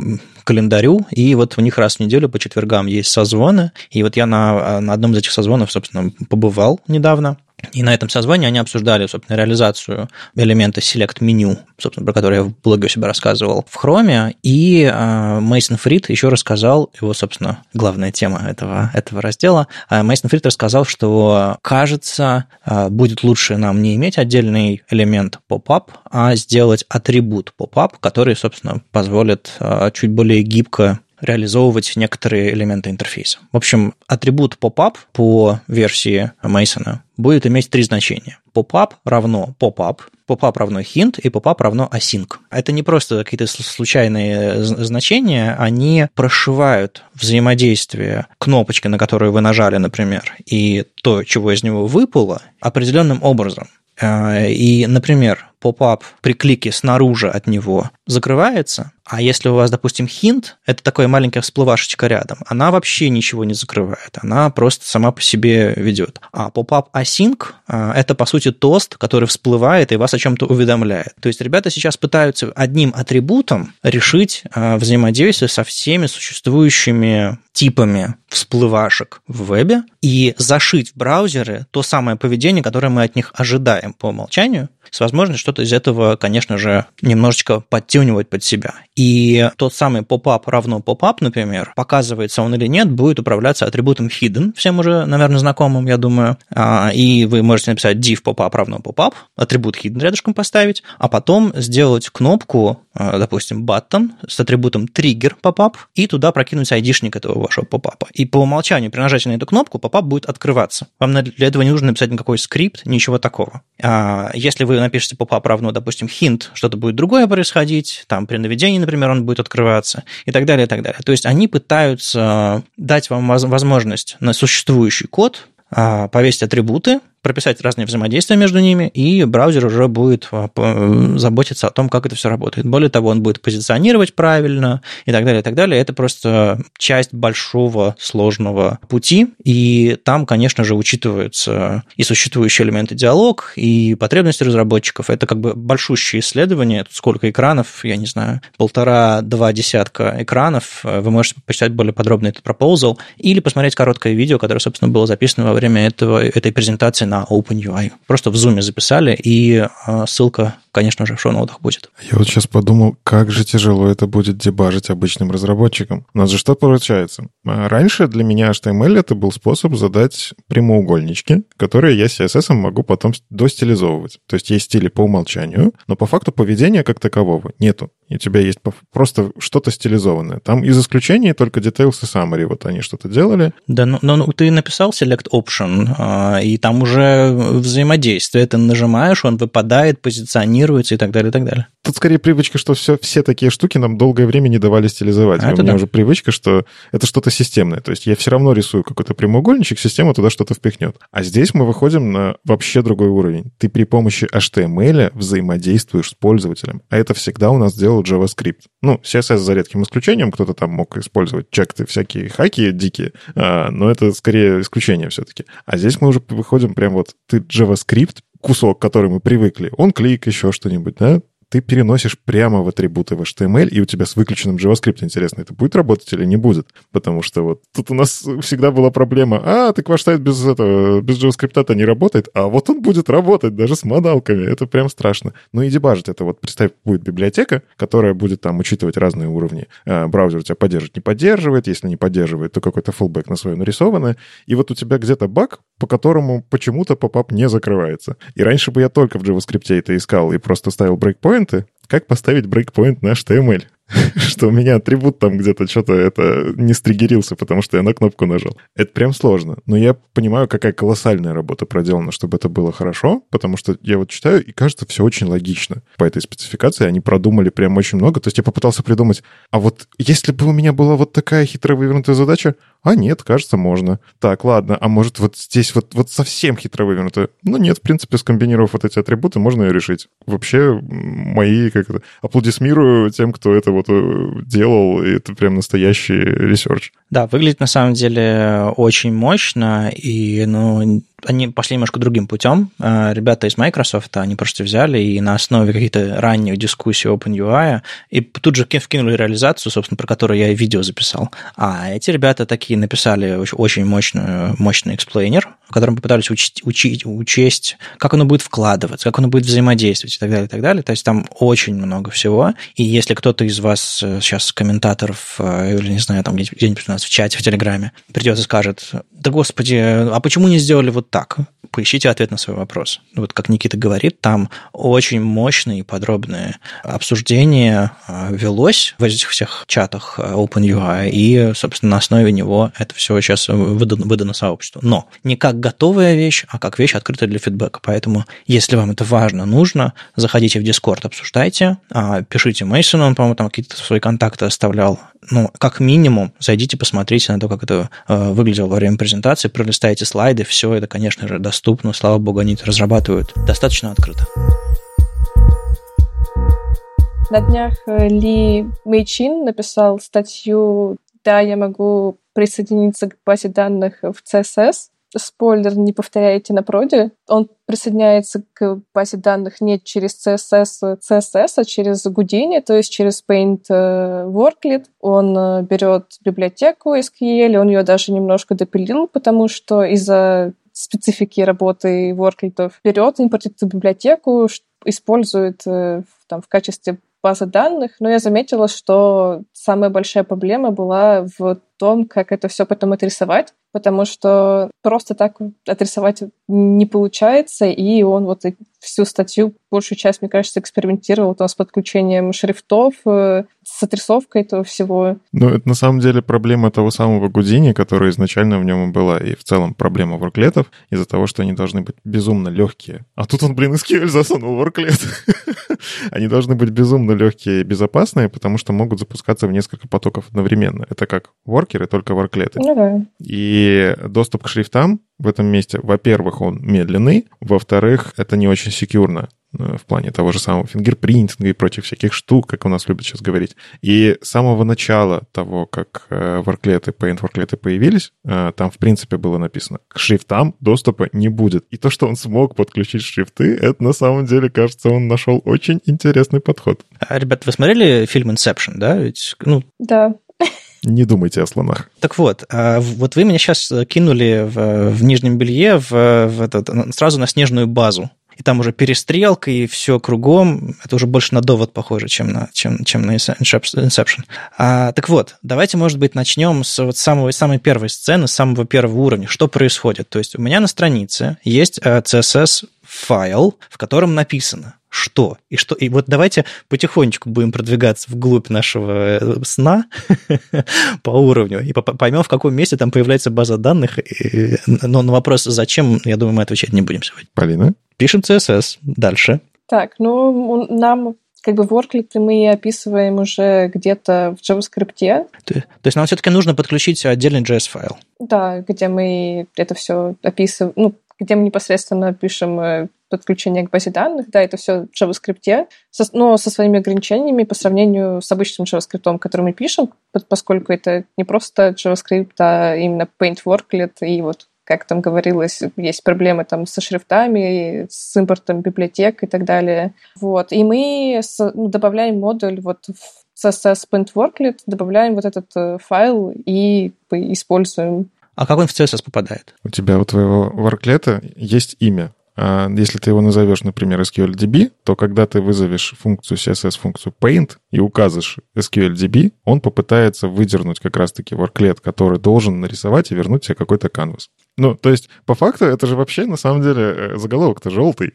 календарю, и вот у них раз в неделю по четвергам есть созвоны, и вот я на, на одном из этих созвонов, собственно, побывал недавно, и на этом созвании они обсуждали, собственно, реализацию элемента Select Menu, собственно, про который я в блоге у себя рассказывал в Chrome. И а, Мейсон Фрид еще рассказал, его, собственно, главная тема этого, этого раздела, а, Мейсон Фрид рассказал, что, кажется, а, будет лучше нам не иметь отдельный элемент pop-up, а сделать атрибут pop-up, который, собственно, позволит чуть более гибко реализовывать некоторые элементы интерфейса. В общем, атрибут pop-up по версии Мейсона будет иметь три значения. Pop-up равно pop-up, pop-up равно hint и pop-up равно async. Это не просто какие-то случайные значения, они прошивают взаимодействие кнопочки, на которую вы нажали, например, и то, чего из него выпало, определенным образом. Э, и, например, pop-up при клике снаружи от него закрывается, а если у вас, допустим, hint, это такая маленькая всплывашечка рядом, она вообще ничего не закрывает, она просто сама по себе живет. А pop-up async э, – это, по сути, тост, который всплывает и вас о чем-то уведомляет. То есть ребята сейчас пытаются одним атрибутом решить э, взаимодействие со всеми существующими типами всплывашек в вебе и зашить в браузеры то самое поведение, которое мы от них ожидаем по умолчанию, с возможностью что-то из этого, конечно же, немножечко подтюнивать под себя. И тот самый pop-up равно pop-up, например, показывается он или нет, будет управляться атрибутом hidden, всем уже, наверное, знакомым, я думаю. А, и вы можете написать div pop-up равно pop-up, атрибут hidden рядышком поставить, а потом сделать кнопку, допустим, button с атрибутом trigger pop-up и туда прокинуть айдишник этого вашего pop-up. И по умолчанию при нажатии на эту кнопку pop-up будет открываться. Вам для этого не нужно написать никакой скрипт, ничего такого. А если вы напишете pop-up равно, допустим, hint, что-то будет другое происходить, там при наведении, например, он будет открываться и так далее, и так далее. То есть они пытаются дать вам возможность на существующий код а, повесить атрибуты, прописать разные взаимодействия между ними, и браузер уже будет а, заботиться о том, как это все работает. Более того, он будет позиционировать правильно и так далее, и так далее. Это просто часть большого сложного пути, и там, конечно же, учитываются и существующие элементы диалог, и потребности разработчиков. Это как бы большущее исследование. Тут сколько экранов, я не знаю, полтора-два десятка экранов. Вы можете почитать более подробно этот пропозал или посмотреть короткое видео, которое, собственно, было записано во время этого, этой презентации на OpenUI. Просто в Zoom записали, и а, ссылка, конечно же, в шоу-ноутах будет. Я вот сейчас подумал, как же тяжело это будет дебажить обычным разработчикам. У нас же что получается? А, раньше для меня HTML это был способ задать прямоугольнички, которые я CSS могу потом достилизовывать. То есть есть стили по умолчанию, но по факту поведения как такового нету и у тебя есть просто что-то стилизованное. Там из исключений только details и summary, вот они что-то делали. Да, но, но ты написал select option, а, и там уже взаимодействие. Ты нажимаешь, он выпадает, позиционируется и так далее, и так далее. Тут скорее привычка, что все, все такие штуки нам долгое время не давали стилизовать. А у меня да. уже привычка, что это что-то системное. То есть я все равно рисую какой-то прямоугольничек, система туда что-то впихнет. А здесь мы выходим на вообще другой уровень. Ты при помощи HTML взаимодействуешь с пользователем. А это всегда у нас делал JavaScript. Ну, CSS за редким исключением. Кто-то там мог использовать чекты, всякие хаки дикие. А, но это скорее исключение все-таки. А здесь мы уже выходим прям вот ты JavaScript кусок, который мы привыкли, он клик, еще что-нибудь, да, ты переносишь прямо в атрибуты в HTML, и у тебя с выключенным JavaScript, интересно, это будет работать или не будет? Потому что вот тут у нас всегда была проблема, а, так ваш сайт без этого, без JavaScript-то не работает, а вот он будет работать даже с модалками, это прям страшно. Ну и дебажить это вот, представь, будет библиотека, которая будет там учитывать разные уровни. А, браузер тебя поддерживает, не поддерживает, если не поддерживает, то какой-то фулбэк на свое нарисованное, и вот у тебя где-то баг, по которому почему-то попап не закрывается. И раньше бы я только в JavaScript это искал и просто ставил брейкпоинты, как поставить брейкпоинт на HTML. что у меня атрибут там где-то что-то это не стригерился, потому что я на кнопку нажал. Это прям сложно. Но я понимаю, какая колоссальная работа проделана, чтобы это было хорошо, потому что я вот читаю, и кажется, все очень логично. По этой спецификации они продумали прям очень много. То есть я попытался придумать, а вот если бы у меня была вот такая хитро вывернутая задача, а нет, кажется, можно. Так, ладно, а может вот здесь вот, вот совсем хитро вывернутая? Ну нет, в принципе, скомбинировав вот эти атрибуты, можно ее решить. Вообще, мои, как это, аплодисмирую тем, кто это вот э, делал, и это прям настоящий research. Да, выглядит на самом деле очень мощно, и, ну, они пошли немножко другим путем. А, ребята из Microsoft, они просто взяли и на основе каких-то ранних дискуссий OpenUI и тут же вкинули реализацию, собственно, про которую я и видео записал. А эти ребята такие написали очень мощную, мощный explainer, в котором попытались учить, учить, учесть, как оно будет вкладываться, как оно будет взаимодействовать и так далее, и так далее. То есть там очень много всего. И если кто-то из вас сейчас комментаторов э, или, не знаю, там где-нибудь у нас в чате, в Телеграме придет и скажет, да господи, а почему не сделали вот так? Поищите ответ на свой вопрос. Вот как Никита говорит, там очень мощное и подробное обсуждение а, велось в этих всех чатах а, OpenUI, и, собственно, на основе него это все сейчас выдано, выдано сообществу. Но не как готовая вещь, а как вещь открытая для фидбэка. Поэтому, если вам это важно, нужно, заходите в Discord, обсуждайте, а, пишите Мейсону, он, по-моему, там какие-то свои контакты оставлял. Ну, как минимум, зайдите, посмотрите на то, как это выглядело во время презентации, пролистайте слайды, все это, конечно же, доступно. Слава богу, они это разрабатывают достаточно открыто. На днях э, Ли Мейчин написал статью «Да, я могу присоединиться к базе данных в CSS», спойлер, не повторяйте на проде. Он присоединяется к базе данных не через CSS, CSS, а через Houdini, то есть через Paint э, Worklet. Он э, берет библиотеку SQL, он ее даже немножко допилил, потому что из-за специфики работы worklet берет, импортит эту библиотеку, использует э, там, в качестве базы данных, но я заметила, что самая большая проблема была в том, как это все потом отрисовать, потому что просто так отрисовать не получается, и он вот всю статью, большую часть, мне кажется, экспериментировал там с подключением шрифтов, э, с отрисовкой этого всего. Ну, это на самом деле проблема того самого Гудини, которая изначально в нем и была, и в целом проблема ворклетов из-за того, что они должны быть безумно легкие. А тут он, блин, SQL засунул ворклет. они должны быть безумно легкие и безопасные, потому что могут запускаться в несколько потоков одновременно. Это как воркеры, только ворклеты. Ну да. И доступ к шрифтам в этом месте, во-первых, он медленный, во-вторых, это не очень секьюрно э, в плане того же самого фингерпринтинга и прочих всяких штук, как у нас любят сейчас говорить. И с самого начала того, как ворклеты, paint-ворклеты появились, э, там, в принципе, было написано, к шрифтам доступа не будет. И то, что он смог подключить шрифты, это на самом деле, кажется, он нашел очень интересный подход. А, ребят, вы смотрели фильм Inception, да? Ведь, ну... Да. Не думайте о слонах. Так вот, а, вот вы меня сейчас кинули в, в нижнем белье в, в этот, сразу на снежную базу. И там уже перестрелка, и все кругом. Это уже больше на довод похоже, чем на, чем, чем на Inception. А, так вот, давайте, может быть, начнем с вот самого, самой первой сцены, с самого первого уровня. Что происходит? То есть у меня на странице есть CSS-файл, в котором написано что и что. И вот давайте потихонечку будем продвигаться вглубь нашего э, сна по уровню и поймем, в каком месте там появляется база данных. Но на вопрос, зачем, я думаю, мы отвечать не будем сегодня. Полина? Пишем CSS. Дальше. Так, ну, нам как бы ворклиты мы описываем уже где-то в JavaScript. То, то есть нам все-таки нужно подключить отдельный JS-файл. Да, где мы это все описываем, ну, где мы непосредственно пишем э, подключение к базе данных. Да, это все в JavaScript, со, но со своими ограничениями по сравнению с обычным JavaScript, который мы пишем, поскольку это не просто JavaScript, а именно Paint Worklet и вот как там говорилось, есть проблемы там со шрифтами, с импортом библиотек и так далее. Вот. И мы ну, добавляем модуль вот в CSS Paint Worklet, добавляем вот этот э, файл и используем. А как он в CSS попадает? У тебя у твоего ворклета есть имя. А если ты его назовешь, например, SQLDB, то когда ты вызовешь функцию CSS, функцию paint и указываешь SQLDB, он попытается выдернуть как раз-таки worklet, который должен нарисовать и вернуть тебе какой-то canvas. Ну, то есть, по факту, это же вообще, на самом деле, э, заголовок-то желтый.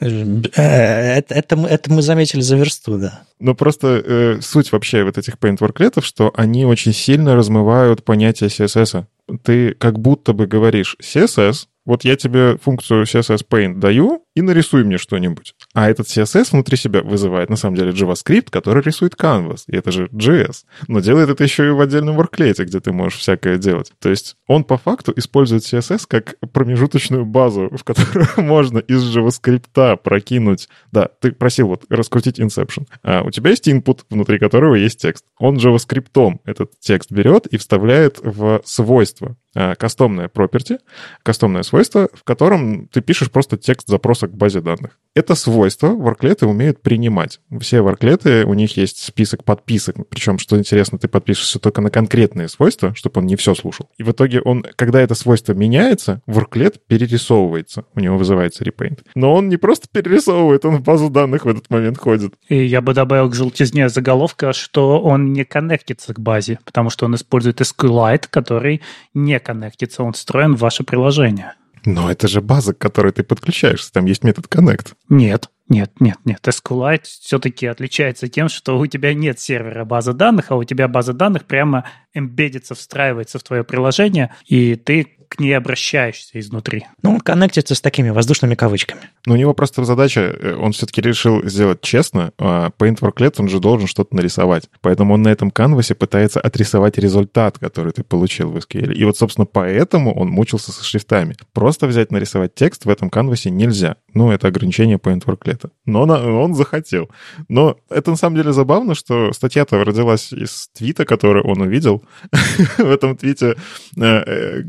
Э, это, это, это мы заметили за версту, да. Но просто э, суть вообще вот этих paint-ворклетов, что они очень сильно размывают понятие CSS. Ты как будто бы говоришь CSS, вот я тебе функцию CSS Paint даю, и нарисуй мне что-нибудь. А этот CSS внутри себя вызывает, на самом деле, JavaScript, который рисует Canvas. И это же JS. Но делает это еще и в отдельном ворклете, где ты можешь всякое делать. То есть он по факту использует CSS как промежуточную базу, в которую можно из JavaScript прокинуть. Да, ты просил вот раскрутить Inception. А у тебя есть input, внутри которого есть текст. Он JavaScript этот текст берет и вставляет в свойства кастомное property, кастомное свойство, в котором ты пишешь просто текст запроса к базе данных. Это свойство ворклеты умеют принимать. Все ворклеты, у них есть список подписок. Причем, что интересно, ты подпишешься только на конкретные свойства, чтобы он не все слушал. И в итоге он, когда это свойство меняется, ворклет перерисовывается. У него вызывается repaint. Но он не просто перерисовывает, он в базу данных в этот момент ходит. И я бы добавил к желтизне заголовка, что он не коннектится к базе, потому что он использует SQLite, который не коннектится, он встроен в ваше приложение. Но это же база, к которой ты подключаешься. Там есть метод connect. Нет, нет, нет, нет. SQLite все-таки отличается тем, что у тебя нет сервера базы данных, а у тебя база данных прямо эмбедится, встраивается в твое приложение, и ты к ней обращаешься изнутри. Ну, он коннектится с такими воздушными кавычками. Ну, у него просто задача, э, он все-таки решил сделать честно, а Paint Worklet, он же должен что-то нарисовать. Поэтому он на этом канвасе пытается отрисовать результат, который ты получил в SQL. И вот, собственно, поэтому он мучился со шрифтами. Просто взять, нарисовать текст в этом канвасе нельзя. Ну, это ограничение Paint Worklet. Но он захотел. Но это на самом деле забавно, что статья-то родилась из твита, который он увидел. в этом твите э, э,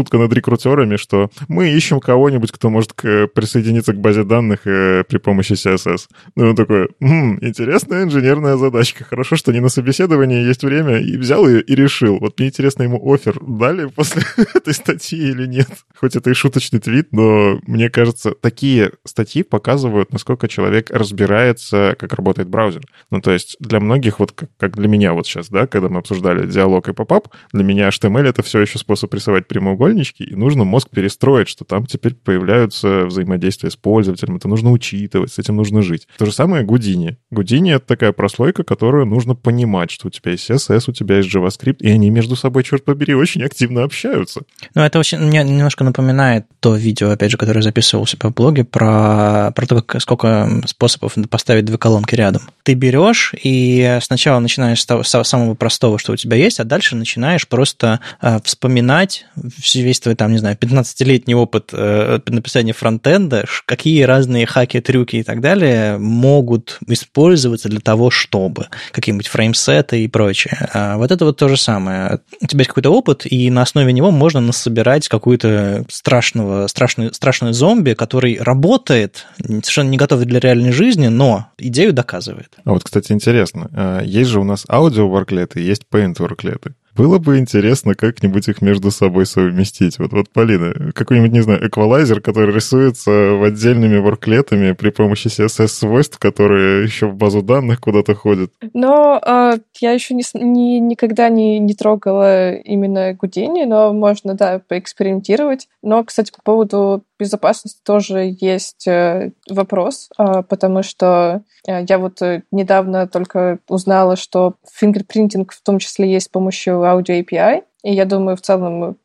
шутка над рекрутерами, что мы ищем кого-нибудь, кто может присоединиться к базе данных э, при помощи CSS. Ну, он такой, м интересная инженерная задачка. Хорошо, что не на собеседовании есть время, и взял ее и решил. Вот мне интересно, ему офер дали после этой статьи или нет. Хоть это и шуточный твит, но мне кажется, такие статьи показывают, насколько человек разбирается, как работает браузер. Ну, то есть для многих, вот как, для меня вот сейчас, да, когда мы обсуждали диалог и попап, для меня HTML — это все еще способ рисовать прямоугольнички, и нужно мозг перестроить, что там теперь появляются взаимодействия с пользователем, это нужно учитывать, с этим нужно жить. То же самое Гудини. Гудини — это такая прослойка, которую нужно понимать, что у тебя есть CSS, у тебя есть JavaScript, и они между собой, черт побери, очень активно общаются. Ну, это очень, мне немножко напоминает то видео, опять же, которое записывал себя в блоге, про, про то, как, сколько способов поставить две колонки рядом. Ты берешь и сначала начинаешь с, того, с самого простого, что у тебя есть, а дальше начинаешь просто э, вспоминать весь твой, там, не знаю, 15-летний опыт э, написания фронтенда, какие разные хаки, трюки и так далее могут использоваться для того, чтобы какие-нибудь фреймсеты и прочее. А вот это вот то же самое. У тебя есть какой-то опыт, и на основе него можно насобирать какую-то страшного, страшную, страшную зомби, который работает, совершенно не готов для реальной жизни, но идею доказывает. А вот, кстати, интересно, а, есть же у нас аудио-ворклеты, есть paint-ворклеты. Было бы интересно как-нибудь их между собой совместить. Вот, вот Полина, какой-нибудь, не знаю, эквалайзер, который рисуется в отдельными ворклетами при помощи CSS-свойств, которые еще в базу данных куда-то ходят. Но э, я еще не, не, никогда не, не трогала именно Гудини, но можно, да, поэкспериментировать. Но, кстати, по поводу безопасности тоже есть э, вопрос, а, потому что э, я вот э, недавно только узнала, что фингерпринтинг в том числе есть с помощью аудио API, и я думаю, в целом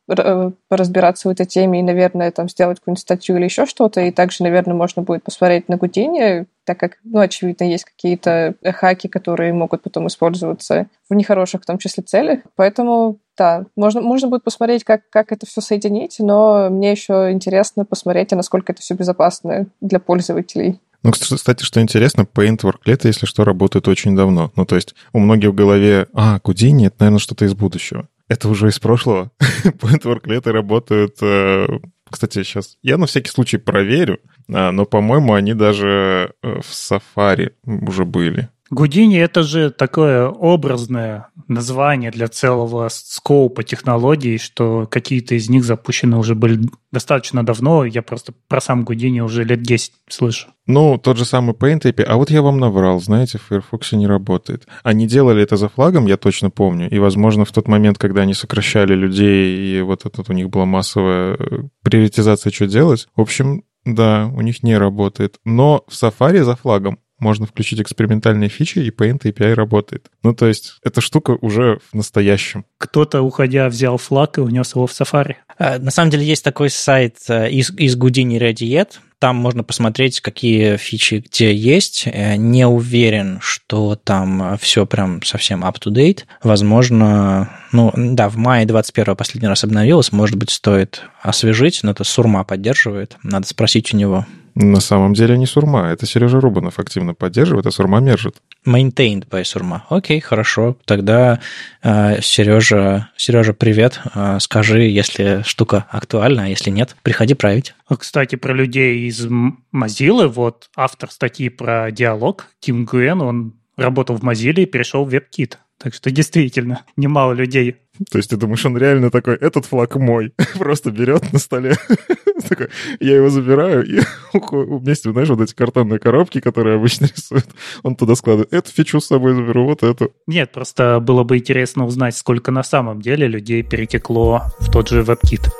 разбираться в этой теме и, наверное, там сделать какую-нибудь статью или еще что-то. И также, наверное, можно будет посмотреть на Гудини, так как, ну, очевидно, есть какие-то хаки, которые могут потом использоваться в нехороших, в том числе, целях. Поэтому да, можно, можно будет посмотреть, как, как это все соединить, но мне еще интересно посмотреть, а насколько это все безопасно для пользователей. Ну, кстати, что интересно, Paint Worklet, если что, работает очень давно. Ну, то есть у многих в голове, а, Кудини — это, наверное, что-то из будущего. Это уже из прошлого. Paint Worklet работают... Э, кстати, сейчас я на всякий случай проверю, а, но, по-моему, они даже э, в Safari уже были. Гудини — это же такое образное название для целого скоупа технологий, что какие-то из них запущены уже были достаточно давно. Я просто про сам Гудини уже лет 10 слышу. Ну, тот же самый Paint API. А вот я вам наврал, знаете, в Firefox не работает. Они делали это за флагом, я точно помню. И, возможно, в тот момент, когда они сокращали людей, и вот это у них была массовая э, приоритизация, что делать. В общем, да, у них не работает. Но в Safari за флагом можно включить экспериментальные фичи, и Paint API работает. Ну, то есть, эта штука уже в настоящем. Кто-то, уходя, взял флаг и унес его в Safari. А, на самом деле, есть такой сайт э, из, из Houdini Radiet. Там можно посмотреть, какие фичи где есть. Э, не уверен, что там все прям совсем up-to-date. Возможно, ну, да, в мае 21 последний раз обновилось. Может быть, стоит освежить, но это Сурма поддерживает. Надо спросить у него. На самом деле не Сурма, это Сережа Рубанов активно поддерживает, а Сурма мержит. Maintained by Сурма. Окей, хорошо. Тогда э, Сережа, Сережа, привет. Э, скажи, если штука актуальна, а если нет, приходи править. А, кстати, про людей из Mozilla, вот автор статьи про диалог, Тим Гуэн, он работал в Mozilla и перешел в WebKit. Так что действительно, немало людей. То есть ты думаешь, он реально такой, этот флаг мой, просто берет на столе, я его забираю, и вместе, знаешь, вот эти картонные коробки, которые обычно рисуют, он туда складывает, эту фичу с собой заберу, вот эту. Нет, просто было бы интересно узнать, сколько на самом деле людей перетекло в тот же WebKit.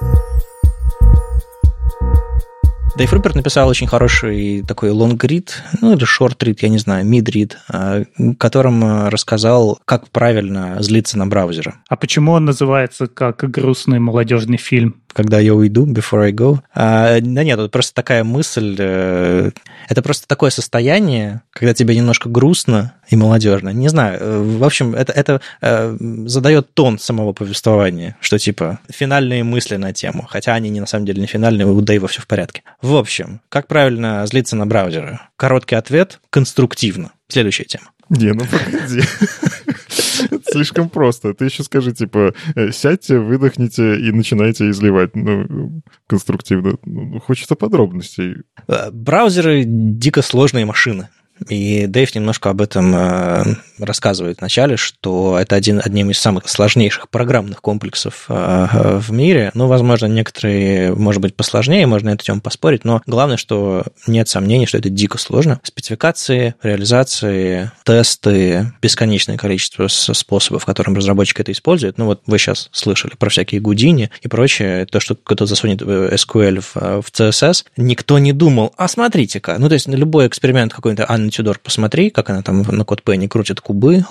Дэйв Руперт написал очень хороший такой лонгрид, ну или шортрид, я не знаю, мидрид, а, которым а, рассказал, как правильно злиться на браузере. А почему он называется как грустный молодежный фильм? Когда я уйду, before I go. А, да нет, это просто такая мысль, э, это просто такое состояние, когда тебе немножко грустно и молодежно. Не знаю, э, в общем, это, это э, задает тон самого повествования, что типа финальные мысли на тему, хотя они не на самом деле не финальные, у Дэйва все в порядке. В общем, как правильно злиться на браузеры? Короткий ответ – конструктивно. Следующая тема. Не, ну погоди. Слишком просто. Ты еще скажи, типа, э, сядьте, выдохните и начинайте изливать. Ну, конструктивно. Ну, хочется подробностей. Э, браузеры — дико сложные машины. И Дэйв немножко об этом э, рассказывает вначале, что это один, одним из самых сложнейших программных комплексов э, в мире. Ну, возможно, некоторые, может быть, посложнее, можно на эту тему поспорить, но главное, что нет сомнений, что это дико сложно. Спецификации, реализации, тесты, бесконечное количество способов, которым разработчик это использует. Ну, вот вы сейчас слышали про всякие гудини и прочее, то, что кто-то засунет SQL в, в CSS, никто не думал, а смотрите-ка, ну, то есть любой эксперимент какой-то Анны Тюдор, посмотри, как она там на CodePen крутит кубы,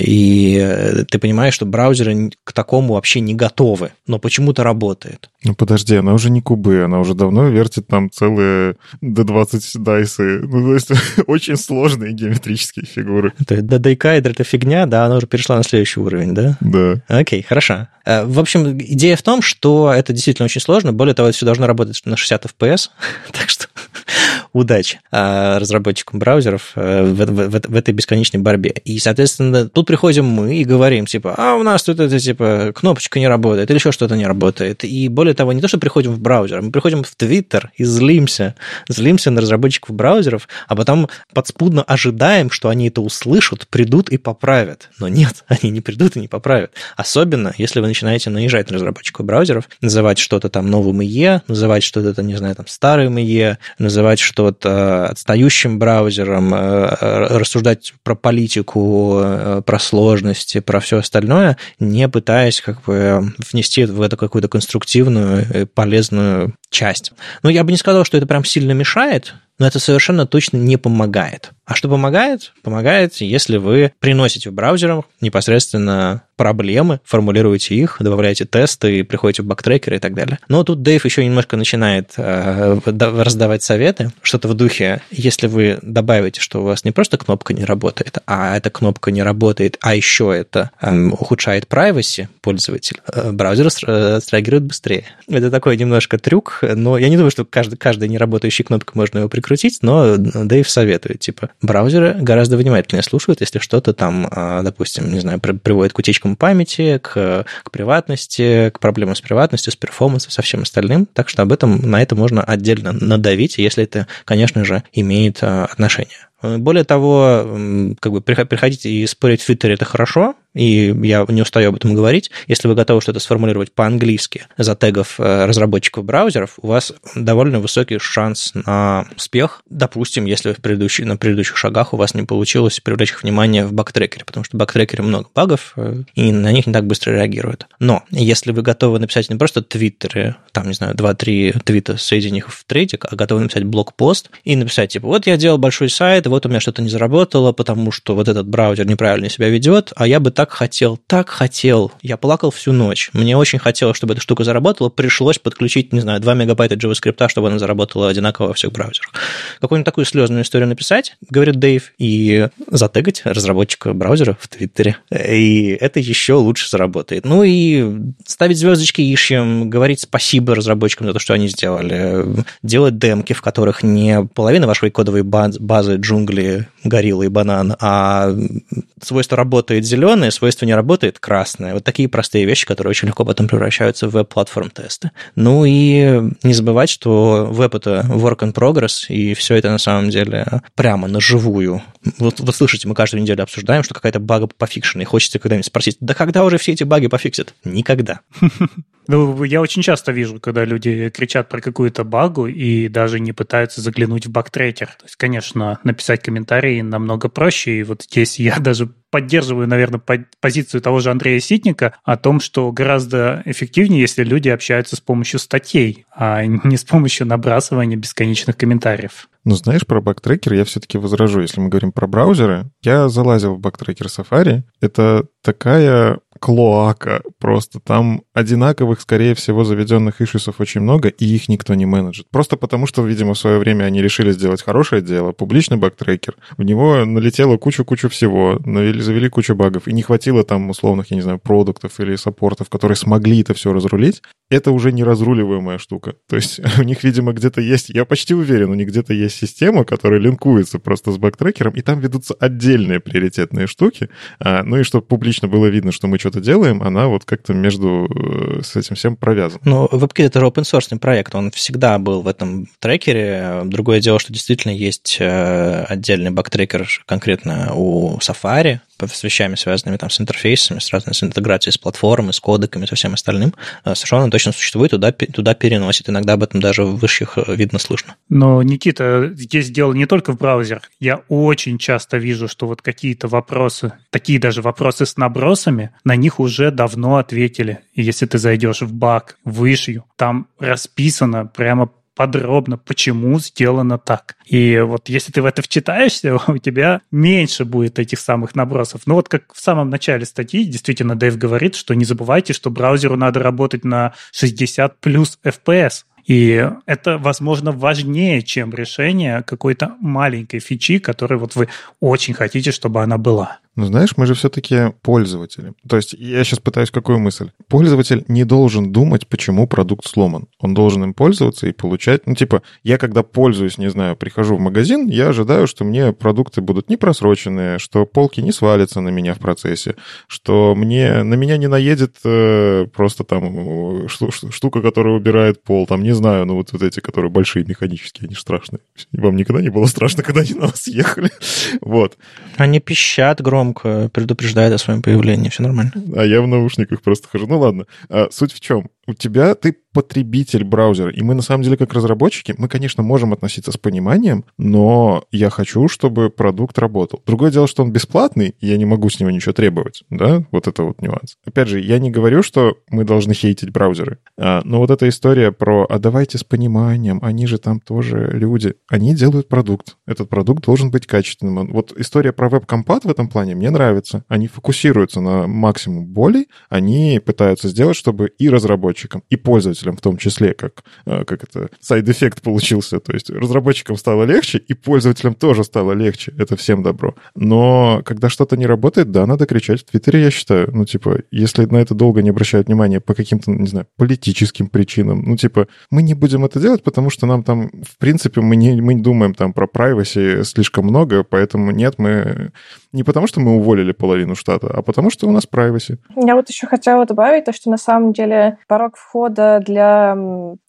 и ты понимаешь, что браузеры к такому вообще не готовы, но почему-то работает. Ну, подожди, она уже не кубы, она уже давно вертит там целые D20 дайсы. Ну, то есть очень сложные геометрические фигуры. То есть это фигня, да, она уже перешла на следующий уровень, да? Да. Окей, хорошо. Э, в общем, идея в том, что это действительно очень сложно. Более того, это все должно работать на 60 FPS, так что удачи э, разработчикам браузеров э, в, в, в, в этой бесконечной борьбе. И, соответственно, тут приходим мы и говорим, типа, а у нас тут это, типа, кнопочка не работает или еще что-то не работает. И более того, не то, что приходим в браузер, мы приходим в Твиттер и злимся. Злимся на разработчиков браузеров, а потом подспудно ожидаем, что они это услышат, придут и поправят. Но нет, они не придут и не поправят. Особенно, если вы начинаете наезжать на разработчиков браузеров, называть что-то там новым IE, называть что-то, не знаю, там старым IE, называть что-то отстающим браузером, э, рассуждать про политику, э, про сложности, про все остальное, не пытаясь как бы внести в это какую-то конструктивную, полезную часть. Но я бы не сказал, что это прям сильно мешает, но это совершенно точно не помогает. А что помогает? Помогает, если вы приносите в браузер непосредственно проблемы, формулируете их, добавляете тесты, приходите в бактрекеры и так далее. Но тут Дэйв еще немножко начинает э, раздавать советы, что-то в духе, если вы добавите, что у вас не просто кнопка не работает, а эта кнопка не работает, а еще это э, ухудшает privacy пользователя, э, браузер э, среагирует быстрее. Это такой немножко трюк, но я не думаю, что каждый, каждая неработающая кнопка можно его прикрутить, но Дэйв советует, типа, браузеры гораздо внимательнее слушают, если что-то там, а, допустим, не знаю, приводит к утечкам памяти, к, к приватности, к проблемам с приватностью, с перформансом, со всем остальным. Так что об этом, на это можно отдельно надавить, если это, конечно же, имеет а, отношение. Более того, как бы приходить и спорить в Твиттере – это хорошо, и я не устаю об этом говорить. Если вы готовы что-то сформулировать по-английски, затегов э, разработчиков браузеров, у вас довольно высокий шанс на успех. Допустим, если в предыдущих, на предыдущих шагах у вас не получилось привлечь их внимание в бактрекере, потому что в бактрекере много багов, э, и на них не так быстро реагируют. Но если вы готовы написать не просто твиттеры, там, не знаю, 2-3 твита, соединив их в трейдик, а готовы написать блокпост и написать, типа, вот я делал большой сайт, вот у меня что-то не заработало, потому что вот этот браузер неправильно себя ведет, а я бы так хотел, так хотел. Я плакал всю ночь. Мне очень хотелось, чтобы эта штука заработала. Пришлось подключить, не знаю, 2 мегабайта JavaScript, чтобы она заработала одинаково во всех браузерах. Какую-нибудь такую слезную историю написать, говорит Дэйв, и затегать разработчика браузера в Твиттере. И это еще лучше заработает. Ну и ставить звездочки ищем, говорить спасибо разработчикам за то, что они сделали, делать демки, в которых не половина вашей кодовой базы джунгли, горилла и банан, а свойство работает зеленое, свойство не работает красное. Вот такие простые вещи, которые очень легко потом превращаются в веб-платформ тесты. Ну и не забывать, что веб это work in progress, и все это на самом деле прямо на живую. Вот, вот слышите, мы каждую неделю обсуждаем, что какая-то бага пофикшена, и хочется когда-нибудь спросить, да когда уже все эти баги пофиксят? Никогда. Ну, я очень часто вижу, когда люди кричат про какую-то багу и даже не пытаются заглянуть в бактрекер. То есть, конечно, написать комментарий намного проще, и вот здесь я даже поддерживаю, наверное, позицию того же Андрея Ситника о том, что гораздо эффективнее, если люди общаются с помощью статей, а не с помощью набрасывания бесконечных комментариев. Ну, знаешь, про бактрекер я все-таки возражу. Если мы говорим про браузеры, я залазил в бактрекер Safari. Это такая клоака просто. Там одинаковых, скорее всего, заведенных ишисов очень много, и их никто не менеджит. Просто потому, что, видимо, в свое время они решили сделать хорошее дело, публичный бактрекер. В него налетело кучу-кучу всего, навели, завели кучу багов, и не хватило там условных, я не знаю, продуктов или саппортов, которые смогли это все разрулить. Это уже не разруливаемая штука. То есть у них, видимо, где-то есть, я почти уверен, у них где-то есть система, которая линкуется просто с бактрекером, и там ведутся отдельные приоритетные штуки. А, ну и чтобы публично было видно, что мы что-то делаем, она вот как-то между э, с этим всем провязана. Ну, WebKit — это же open source проект, он всегда был в этом трекере. Другое дело, что действительно есть э, отдельный баг-трекер конкретно у Safari, с вещами, связанными там с интерфейсами, с разной с интеграцией с платформой, с кодеками, со всем остальным, э, совершенно точно существует, туда, туда переносит. Иногда об этом даже в высших видно слышно. Но, Никита, здесь дело не только в браузерах. Я очень часто вижу, что вот какие-то вопросы, такие даже вопросы с набросами, на них уже давно ответили. И если ты зайдешь в баг, в issue, там расписано прямо подробно, почему сделано так. И вот если ты в это вчитаешься, у тебя меньше будет этих самых набросов. Ну вот как в самом начале статьи, действительно, Дэйв говорит, что не забывайте, что браузеру надо работать на 60 плюс FPS. И это, возможно, важнее, чем решение какой-то маленькой фичи, которой вот вы очень хотите, чтобы она была. Ну, знаешь, мы же все-таки пользователи. То есть я сейчас пытаюсь какую мысль. Пользователь не должен думать, почему продукт сломан. Он должен им пользоваться и получать... Ну, типа, я когда пользуюсь, не знаю, прихожу в магазин, я ожидаю, что мне продукты будут не просроченные, что полки не свалятся на меня в процессе, что мне на меня не наедет э, просто там штука, которая убирает пол, там, не знаю, ну вот, вот эти, которые большие механические, они страшные. Вам никогда не было страшно, когда они на вас ехали? Вот. Они пищат громко предупреждает о своем появлении. Все нормально. А я в наушниках просто хожу. Ну ладно. А, суть в чем? У тебя ты потребитель браузера. И мы, на самом деле, как разработчики, мы, конечно, можем относиться с пониманием, но я хочу, чтобы продукт работал. Другое дело, что он бесплатный, я не могу с него ничего требовать, да? Вот это вот нюанс. Опять же, я не говорю, что мы должны хейтить браузеры, а, но вот эта история про «а давайте с пониманием, они же там тоже люди», они делают продукт. Этот продукт должен быть качественным. Вот история про веб-компат в этом плане мне нравится. Они фокусируются на максимум боли, они пытаются сделать, чтобы и разработчикам, и пользователям в том числе, как, э, как это, side effect получился. То есть разработчикам стало легче, и пользователям тоже стало легче. Это всем добро. Но когда что-то не работает, да, надо кричать в Твиттере, я считаю. Ну, типа, если на это долго не обращают внимания по каким-то, не знаю, политическим причинам, ну, типа, мы не будем это делать, потому что нам там, в принципе, мы не, мы не думаем там про privacy слишком много, поэтому нет, мы не потому, что мы уволили половину штата, а потому, что у нас privacy. Я вот еще хотела добавить то, что на самом деле порог входа для,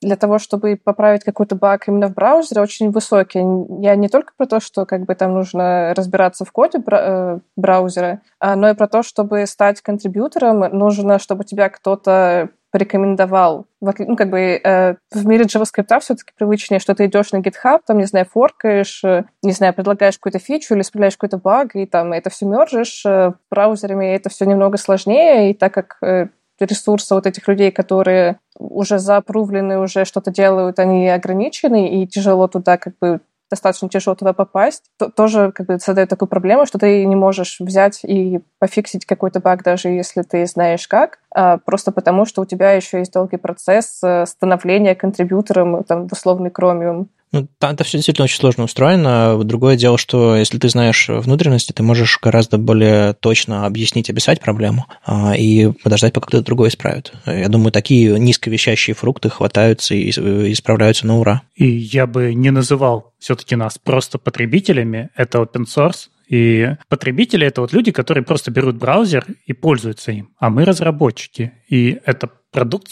для того, чтобы поправить какой-то баг именно в браузере, очень высокий. Я не только про то, что как бы там нужно разбираться в коде э, браузера, а, но и про то, чтобы стать контрибьютором, нужно, чтобы тебя кто-то порекомендовал. Ну, как бы э, в мире JavaScript все-таки привычнее, что ты идешь на GitHub, там, не знаю, форкаешь, э, не знаю, предлагаешь какую-то фичу или исправляешь какой-то баг, и там это все мержишь. Э, браузерами это все немного сложнее, и так как э, ресурсы вот этих людей, которые уже запрувлены, уже что-то делают, они ограничены, и тяжело туда как бы достаточно тяжело туда попасть, то, тоже как бы создает такую проблему, что ты не можешь взять и пофиксить какой-то баг, даже если ты знаешь как, а, просто потому что у тебя еще есть долгий процесс э, становления контрибьютором там, в условный Chromium. Ну, там это все действительно очень сложно устроено. Другое дело, что если ты знаешь внутренности, ты можешь гораздо более точно объяснить, описать проблему а, и подождать, пока кто-то другой исправит. Я думаю, такие низковещащие фрукты хватаются и исправляются на ура. И я бы не называл все-таки нас просто потребителями. Это open source, и потребители — это вот люди, которые просто берут браузер и пользуются им, а мы разработчики. И это продукт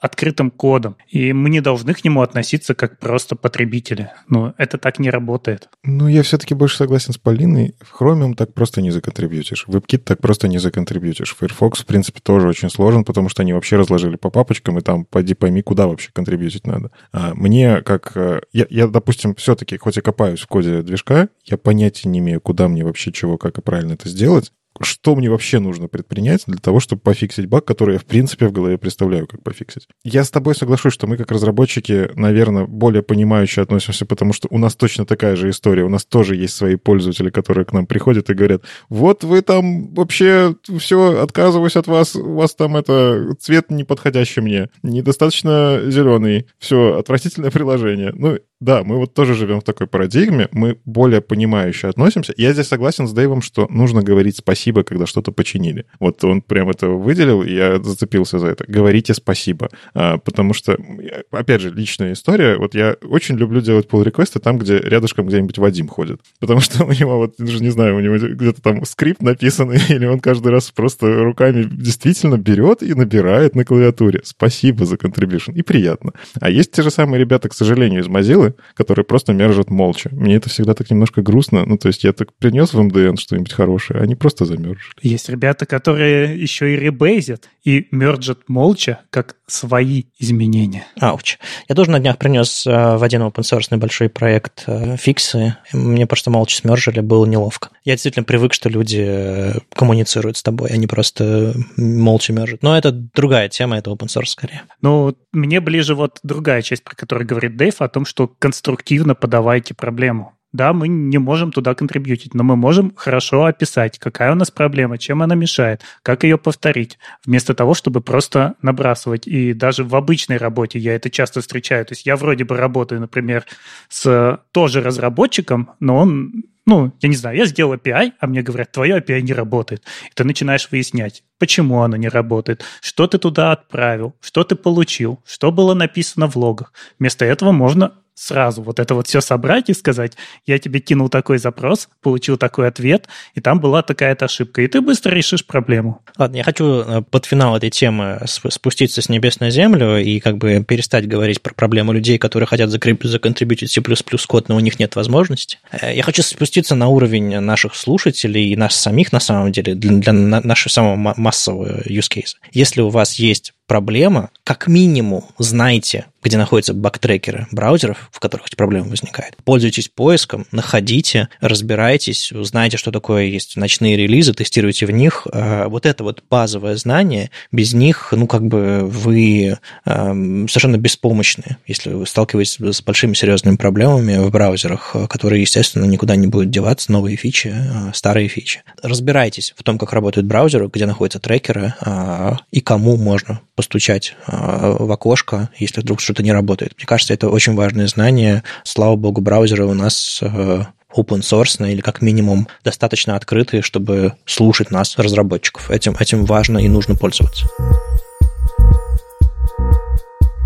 открытым кодом, и мы не должны к нему относиться как просто потребители. Но это так не работает. Ну, я все-таки больше согласен с Полиной. В Chromium так просто не законтрибьютишь. WebKit так просто не законтрибьютишь. Firefox, в принципе, тоже очень сложен, потому что они вообще разложили по папочкам, и там поди пойми, куда вообще контрибьютить надо. А мне как... Э, я, я, допустим, все-таки, хоть и копаюсь в коде движка, я понятия не имею, куда мне вообще чего, как и правильно это сделать что мне вообще нужно предпринять для того, чтобы пофиксить баг, который я, в принципе, в голове представляю, как пофиксить. Я с тобой соглашусь, что мы, как разработчики, наверное, более понимающе относимся, потому что у нас точно такая же история. У нас тоже есть свои пользователи, которые к нам приходят и говорят, вот вы там вообще все, отказываюсь от вас, у вас там это цвет не подходящий мне, недостаточно зеленый, все, отвратительное приложение. Ну, да, мы вот тоже живем в такой парадигме, мы более понимающе относимся. Я здесь согласен с Дэйвом, что нужно говорить спасибо, когда что-то починили. Вот он прям это выделил, и я зацепился за это. Говорите спасибо. А, потому что, опять же, личная история. Вот я очень люблю делать pull-реквесты там, где рядышком где-нибудь Вадим ходит. Потому что у него, вот, даже не знаю, у него где-то там скрипт написанный, или он каждый раз просто руками действительно берет и набирает на клавиатуре. Спасибо за contribution. И приятно. А есть те же самые ребята, к сожалению, из Mozilla, которые просто мержат молча. Мне это всегда так немножко грустно. Ну, то есть я так принес в МДН что-нибудь хорошее, а они просто замержат. Есть ребята, которые еще и ребейзят и мерджат молча, как свои изменения. Ауч. Я тоже на днях принес э, в один open source небольшой проект э, фиксы. Мне просто молча смержили, было неловко. Я действительно привык, что люди э, коммуницируют с тобой, они просто молча мержат. Но это другая тема, это open source скорее. Ну, мне ближе вот другая часть, про которую говорит Дэйв, о том, что конструктивно подавайте проблему. Да, мы не можем туда контрибьютить, но мы можем хорошо описать, какая у нас проблема, чем она мешает, как ее повторить, вместо того, чтобы просто набрасывать. И даже в обычной работе я это часто встречаю. То есть я вроде бы работаю, например, с тоже разработчиком, но он ну, я не знаю, я сделал API, а мне говорят, твое API не работает. И ты начинаешь выяснять, почему оно не работает, что ты туда отправил, что ты получил, что было написано в логах. Вместо этого можно сразу вот это вот все собрать и сказать, я тебе кинул такой запрос, получил такой ответ, и там была такая-то ошибка, и ты быстро решишь проблему. Ладно, я хочу э, под финал этой темы спуститься с небес на землю и как бы перестать говорить про проблему людей, которые хотят законтрибьютить C++ код, но у них нет возможности. Э, я хочу спуститься на уровень наших слушателей и нас самих, на самом деле, для, для нашего самого массового use case. Если у вас есть проблема, как минимум знайте, где находятся бактрекеры браузеров, в которых эти проблемы возникают. Пользуйтесь поиском, находите, разбирайтесь, узнаете, что такое есть ночные релизы, тестируйте в них. А, вот это вот базовое знание, без них, ну, как бы вы совершенно беспомощны, если вы сталкиваетесь с большими серьезными проблемами в браузерах, которые, естественно, никуда не будут деваться, новые фичи, а, старые фичи. Разбирайтесь в том, как работают браузеры, где находятся трекеры а, и кому можно постучать в окошко, если вдруг что-то не работает. Мне кажется, это очень важное знание. Слава богу, браузеры у нас э, open source или как минимум достаточно открытые, чтобы слушать нас, разработчиков. Этим, этим важно и нужно пользоваться.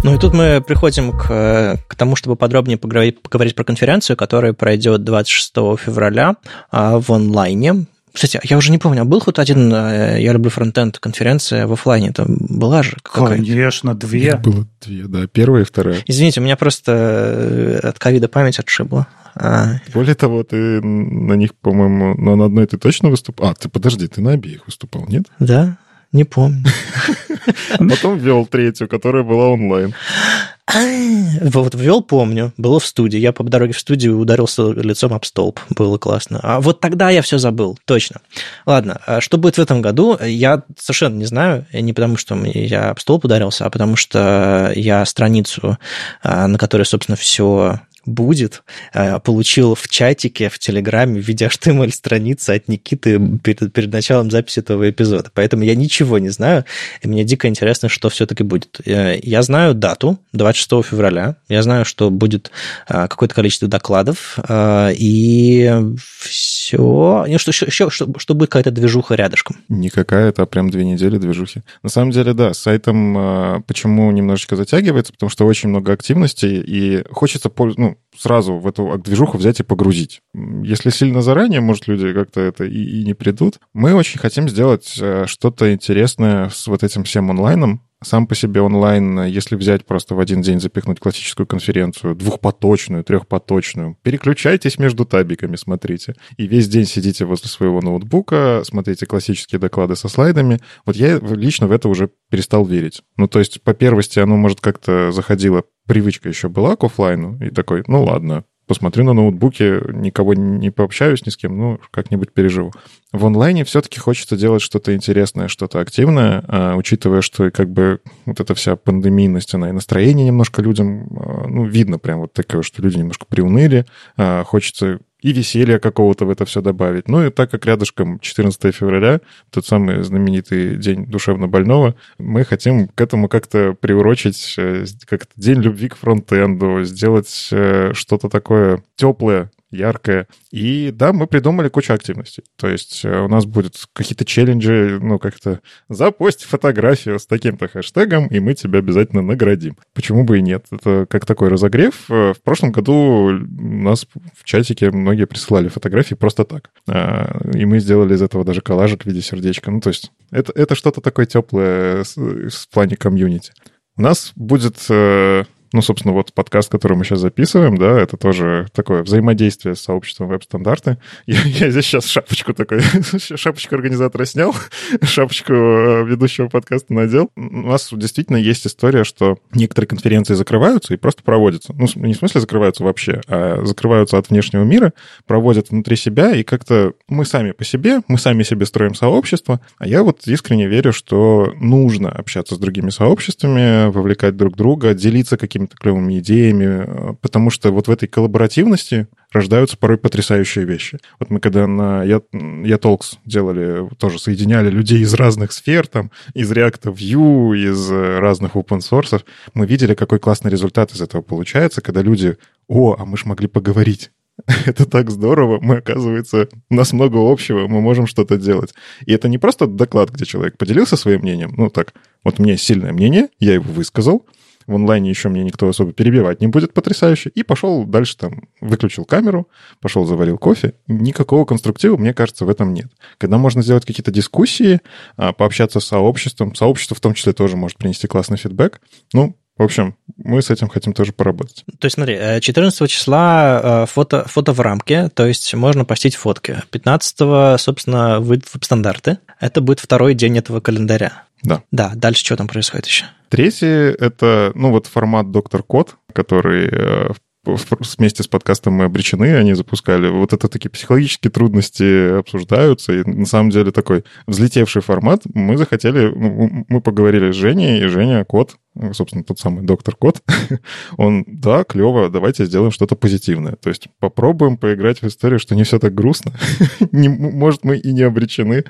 Ну и тут мы приходим к, к тому, чтобы подробнее поговорить, поговорить про конференцию, которая пройдет 26 февраля а, в онлайне. Кстати, я уже не помню, а был хоть один э, «Я люблю фронтенд» конференция в офлайне? Там была же какая-то? Конечно, две. Их было две, да. Первая и вторая. Извините, у меня просто э, от ковида память отшибла. А... Более того, ты на них, по-моему, ну, на одной ты точно выступал. А, ты подожди, ты на обеих выступал, нет? Да, не помню. Потом ввел третью, которая была онлайн. Вот ввел, помню, было в студии. Я по дороге в студию ударился лицом об столб. Было классно. А вот тогда я все забыл, точно. Ладно, а что будет в этом году, я совершенно не знаю. Не потому, что я об столб ударился, а потому что я страницу, а, на которой, собственно, все будет, э, получил в чатике, в Телеграме в виде HTML-страницы от Никиты перед, перед началом записи этого эпизода. Поэтому я ничего не знаю, и мне дико интересно, что все-таки будет. Э, я знаю дату, 26 февраля, я знаю, что будет э, какое-то количество докладов, и все. И что, еще, что, что будет какая-то движуха рядышком. Не какая-то, а прям две недели движухи. На самом деле, да, с сайтом почему немножечко затягивается, потому что очень много активностей, и хочется ну, сразу в эту движуху взять и погрузить. Если сильно заранее, может, люди как-то это и, и не придут. Мы очень хотим сделать э, что-то интересное с вот этим всем онлайном, сам по себе онлайн, если взять просто в один день запихнуть классическую конференцию, двухпоточную, трехпоточную, переключайтесь между табиками, смотрите. И весь день сидите возле своего ноутбука, смотрите классические доклады со слайдами. Вот я лично в это уже перестал верить. Ну, то есть, по первости, оно, может, как-то заходило, привычка еще была к офлайну, и такой, ну ладно, посмотрю на ноутбуке, никого не пообщаюсь ни с кем, ну, как-нибудь переживу. В онлайне все-таки хочется делать что-то интересное, что-то активное, а, учитывая, что как бы вот эта вся пандемийность, она и настроение немножко людям, а, ну, видно прям вот такое, что люди немножко приуныли, а, хочется и веселья какого-то в это все добавить. Ну и так как рядышком 14 февраля, тот самый знаменитый день душевно больного, мы хотим к этому как-то приурочить, э, как-то день любви к фронтенду, сделать э, что-то такое теплое яркое. И да, мы придумали кучу активностей. То есть э, у нас будут какие-то челленджи, ну, как-то запусти фотографию с таким-то хэштегом, и мы тебя обязательно наградим. Почему бы и нет? Это как такой разогрев. Э, в прошлом году у нас в чатике многие присылали фотографии просто так. А, и мы сделали из этого даже коллажик в виде сердечка. Ну, то есть это, это что-то такое теплое в плане комьюнити. У нас будет э, ну, собственно, вот подкаст, который мы сейчас записываем, да, это тоже такое взаимодействие с сообществом веб-стандарты. Я, я здесь сейчас шапочку такой, шапочку организатора снял, шапочку э, ведущего подкаста надел. У нас действительно есть история, что некоторые конференции закрываются и просто проводятся. Ну, не в смысле закрываются вообще, а закрываются от внешнего мира, проводят внутри себя, и как-то мы сами по себе, мы сами себе строим сообщество. А я вот искренне верю, что нужно общаться с другими сообществами, вовлекать друг друга, делиться какими какими-то клевыми идеями, э, потому что вот в этой коллаборативности рождаются порой потрясающие вещи. Вот мы когда на Я, Я Talks делали, тоже соединяли людей из разных сфер, там, из React View, из э, разных open source, мы видели, какой классный результат из этого получается, когда люди, о, а мы ж могли поговорить. Это так здорово, мы, оказывается, у нас много общего, мы можем что-то делать. И это не просто доклад, где человек поделился своим мнением, ну так, вот у меня сильное мнение, я его высказал, в онлайне еще мне никто особо перебивать не будет потрясающе. И пошел дальше там, выключил камеру, пошел заварил кофе. Никакого конструктива, мне кажется, в этом нет. Когда можно сделать какие-то дискуссии, а, пообщаться с сообществом, сообщество в том числе тоже может принести классный фидбэк. Ну, в общем, мы с этим хотим тоже поработать. То есть, смотри, 14 э, числа э, фото, фото в рамке, то есть можно постить фотки. 15 собственно, выйдут веб-стандарты. Это будет второй день этого календаря. Да. Да, дальше что там происходит еще? Третий — это, ну, вот формат «Доктор Код», который э, вместе с подкастом мы обречены, они запускали. Вот это такие психологические трудности обсуждаются, и на самом деле такой взлетевший формат. Мы захотели, ну, мы поговорили с Женей, и Женя Кот, собственно, тот самый доктор Кот, он, да, клево, давайте сделаем что-то позитивное. То есть попробуем поиграть в историю, что не все так грустно. не, может, мы и не обречены.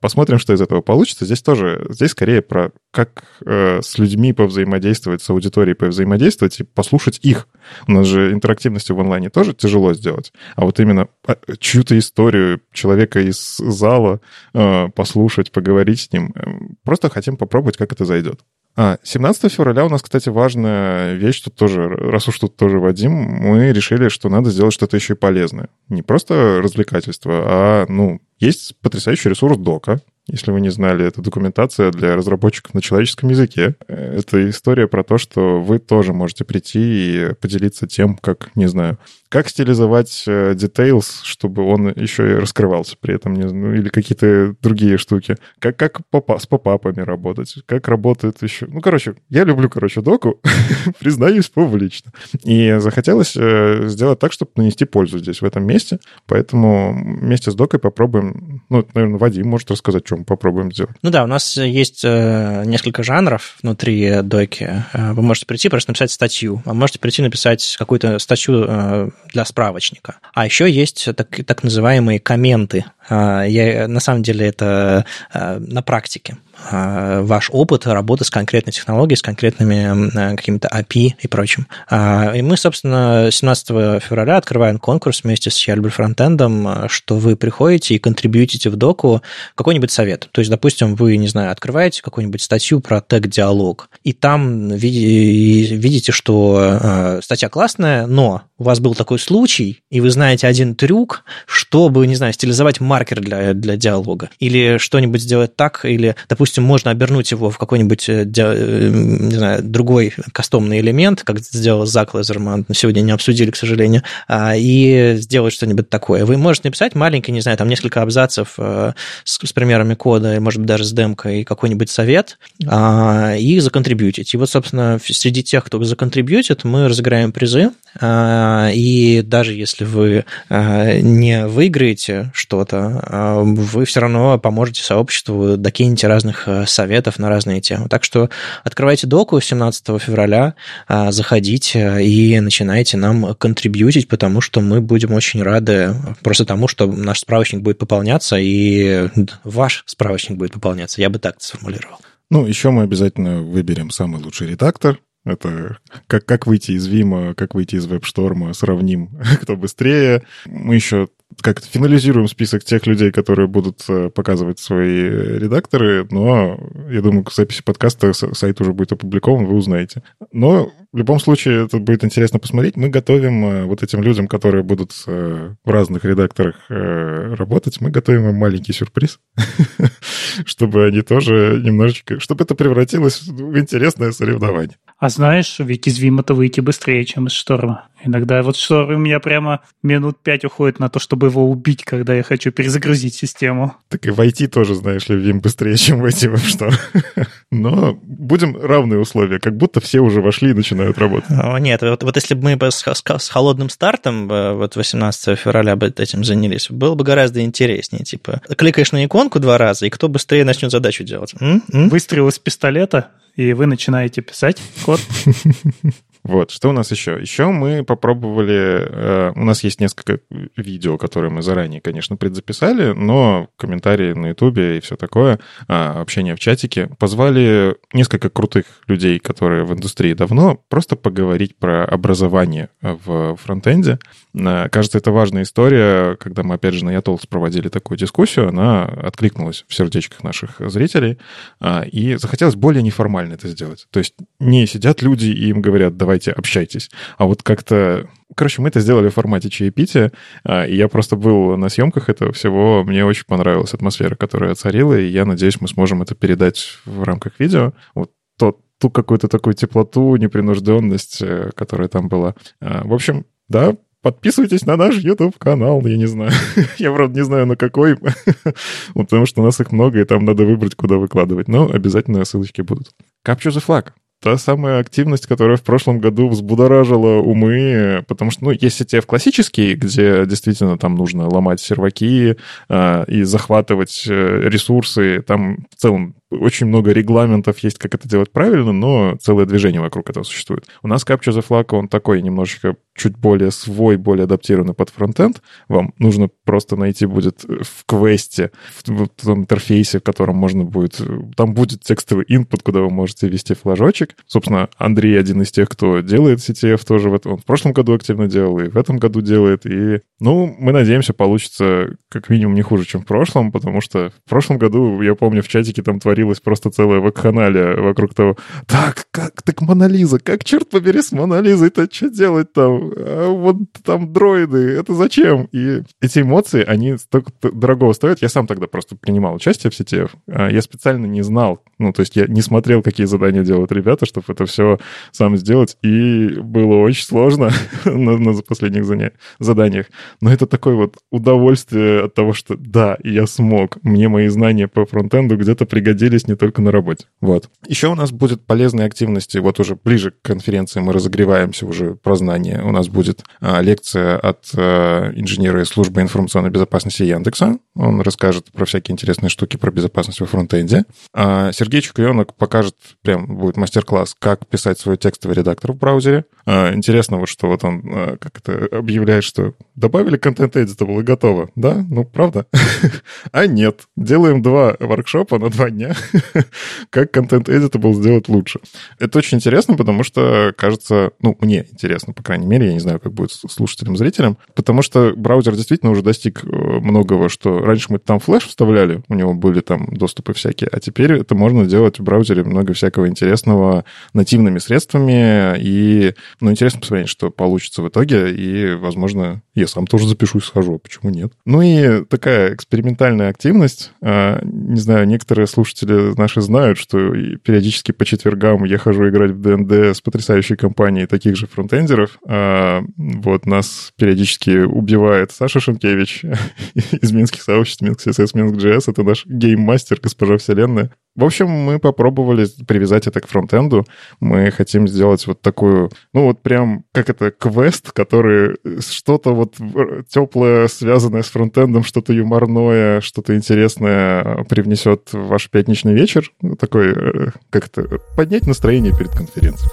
Посмотрим, что из этого получится. Здесь тоже, здесь скорее про как э, с людьми повзаимодействовать, с аудиторией повзаимодействовать и послушать их. У нас же интерактивностью в онлайне тоже тяжело сделать. А вот именно а, чью-то историю человека из зала э, послушать, поговорить с ним. Э, просто хотим попробовать, как это зайдет. А, 17 февраля у нас, кстати, важная вещь, тут тоже, раз уж тут тоже Вадим, мы решили, что надо сделать что-то еще и полезное. Не просто развлекательство, а, ну, есть потрясающий ресурс дока, если вы не знали, это документация для разработчиков на человеческом языке. Это история про то, что вы тоже можете прийти и поделиться тем, как, не знаю, как стилизовать э, details, чтобы он еще и раскрывался при этом, не знаю, или какие-то другие штуки. Как, как попа с попапами работать, как работает еще... Ну, короче, я люблю, короче, доку, признаюсь публично. И захотелось э, сделать так, чтобы нанести пользу здесь, в этом месте. Поэтому вместе с докой попробуем... Ну, наверное, Вадим может рассказать, что попробуем сделать. Ну да, у нас есть э, несколько жанров внутри доки. Вы можете прийти просто написать статью, а можете прийти написать какую-то статью для справочника. А еще есть так, так называемые комменты. Я, на самом деле это на практике. А, ваш опыт работы с конкретной технологией, с конкретными какими-то API и прочим. И мы, собственно, 17 февраля открываем конкурс вместе с люблю фронтендом, что вы приходите и контрибьютите в доку какой-нибудь совет. То есть, допустим, вы, не знаю, открываете какую-нибудь статью про тег-диалог, и там видите, что статья классная, но у вас был такой случай, и вы знаете один трюк, чтобы, не знаю, стилизовать маркер для, для диалога, или что-нибудь сделать так, или, допустим, можно обернуть его в какой-нибудь, э, э, не знаю, другой кастомный элемент, как сделал Зак Лазерман, сегодня не обсудили, к сожалению, а, и сделать что-нибудь такое. Вы можете написать маленький, не знаю, там несколько абзацев э, с, с примерами кода, может быть, даже с демкой, какой-нибудь совет, а, и законтрибьютить. И вот, собственно, среди тех, кто законтрибьютит, мы разыграем призы, а, И даже если вы не выиграете что-то, вы все равно поможете сообществу, докинете разных советов на разные темы. Так что открывайте доку 17 февраля, заходите и начинайте нам контрибьютить, потому что мы будем очень рады просто тому, что наш справочник будет пополняться, и ваш справочник будет пополняться. Я бы так сформулировал. Ну, еще мы обязательно выберем самый лучший редактор, это как, как выйти из Вима, как выйти из веб-шторма, сравним, кто быстрее. Мы еще как финализируем список тех людей, которые будут э, показывать свои редакторы, но я думаю, к записи подкаста сайт уже будет опубликован, вы узнаете. Но в любом случае это будет интересно посмотреть. Мы готовим э, вот этим людям, которые будут э, в разных редакторах работать, мы готовим им маленький сюрприз, чтобы они тоже немножечко, чтобы это превратилось в интересное соревнование. А знаешь, ведь из Вима-то выйти быстрее, чем из Шторма. Иногда вот Шторм у меня прямо минут пять уходит на то, чтобы его убить, когда я хочу перезагрузить систему. Так и войти тоже, знаешь ли, Вим быстрее, чем войти в Шторм. Но будем равные условия, как будто все уже вошли и начинают работать. Нет, вот, вот если бы мы с, с, с холодным стартом э, вот 18 февраля бы этим занялись, было бы гораздо интереснее. Типа, кликаешь на иконку два раза, и кто быстрее начнет задачу делать? М? М? Выстрел из пистолета, и вы начинаете писать код. Вот, что у нас еще? Еще мы попробовали... Э, у нас есть несколько видео, которые мы заранее, конечно, предзаписали, но комментарии на Ютубе и все такое, э, общение в чатике, позвали несколько крутых людей, которые в индустрии давно, просто поговорить про образование в фронтенде. Э, кажется, это важная история. Когда мы, опять же, на Ятолс проводили такую дискуссию, она откликнулась в сердечках наших зрителей, э, и захотелось более неформально это сделать. То есть не сидят люди и им говорят, давайте общайтесь, а вот как-то... Короче, мы это сделали в формате чаепития, э, и я просто был на съемках этого всего. Мне очень понравилась атмосфера, которая царила, и я надеюсь, мы сможем это передать в рамках видео. Вот тот ту какую-то такую теплоту, непринужденность, которая там была. В общем, да, подписывайтесь на наш YouTube-канал, я не знаю. я, правда, не знаю, на какой, потому что у нас их много, и там надо выбрать, куда выкладывать. Но обязательно ссылочки будут. Capture the Flag та самая активность, которая в прошлом году взбудоражила умы, потому что, ну, есть ETF классический, где действительно там нужно ломать серваки э, и захватывать э, ресурсы, там в целом очень много регламентов есть, как это делать правильно, но целое движение вокруг этого существует. У нас Capture the Flag, он такой немножечко чуть более свой, более адаптированный под фронтенд. Вам нужно просто найти будет в квесте, в, том интерфейсе, в котором можно будет... Там будет текстовый input, куда вы можете ввести флажочек. Собственно, Андрей один из тех, кто делает CTF тоже. В этом, он в прошлом году активно делал, и в этом году делает. И, ну, мы надеемся, получится как минимум не хуже, чем в прошлом, потому что в прошлом году, я помню, в чатике там творили творилась просто целая вакханалия вокруг того, так, как, так Монолиза, как, черт побери, с Монолизой-то что делать там? А вот там дроиды, это зачем? И эти эмоции, они столько дорогого стоят. Я сам тогда просто принимал участие в сети. А я специально не знал, ну, то есть я не смотрел, какие задания делают ребята, чтобы это все сам сделать, и было очень сложно на, на последних заданиях. Но это такое вот удовольствие от того, что да, я смог, мне мои знания по фронтенду где-то пригодились пригодились не только на работе. Вот. Еще у нас будет полезные активности, вот уже ближе к конференции мы разогреваемся уже про знания. У нас будет а, лекция от а, инженера из службы информационной безопасности Яндекса. Он расскажет про всякие интересные штуки про безопасность во фронтенде. А Сергей Чукаенок покажет, прям будет мастер-класс, как писать свой текстовый редактор в браузере. А, интересно вот, что вот он а, как это объявляет, что добавили контент editable и готово. Да? Ну, правда? а нет. Делаем два воркшопа на два дня как контент editable сделать лучше. Это очень интересно, потому что, кажется, ну, мне интересно, по крайней мере, я не знаю, как будет слушателям, зрителям, потому что браузер действительно уже достиг э, многого, что раньше мы там флеш вставляли, у него были там доступы всякие, а теперь это можно делать в браузере много всякого интересного нативными средствами, и, ну, интересно посмотреть, что получится в итоге, и, возможно, я сам тоже запишусь, схожу, а почему нет? Ну и такая экспериментальная активность, а, не знаю, некоторые слушатели слушатели наши знают, что периодически по четвергам я хожу играть в ДНД с потрясающей компанией таких же фронтендеров. А, вот нас периодически убивает Саша Шенкевич из минских сообществ, Минск CSS, Минск JS. Это наш гейммастер, госпожа Вселенная. В общем, мы попробовали привязать это к фронтенду. Мы хотим сделать вот такую, ну вот прям, как это, квест, который что-то вот теплое, связанное с фронтендом, что-то юморное, что-то интересное привнесет в ваш пятничный вечер. Такой, э, как это, поднять настроение перед конференцией.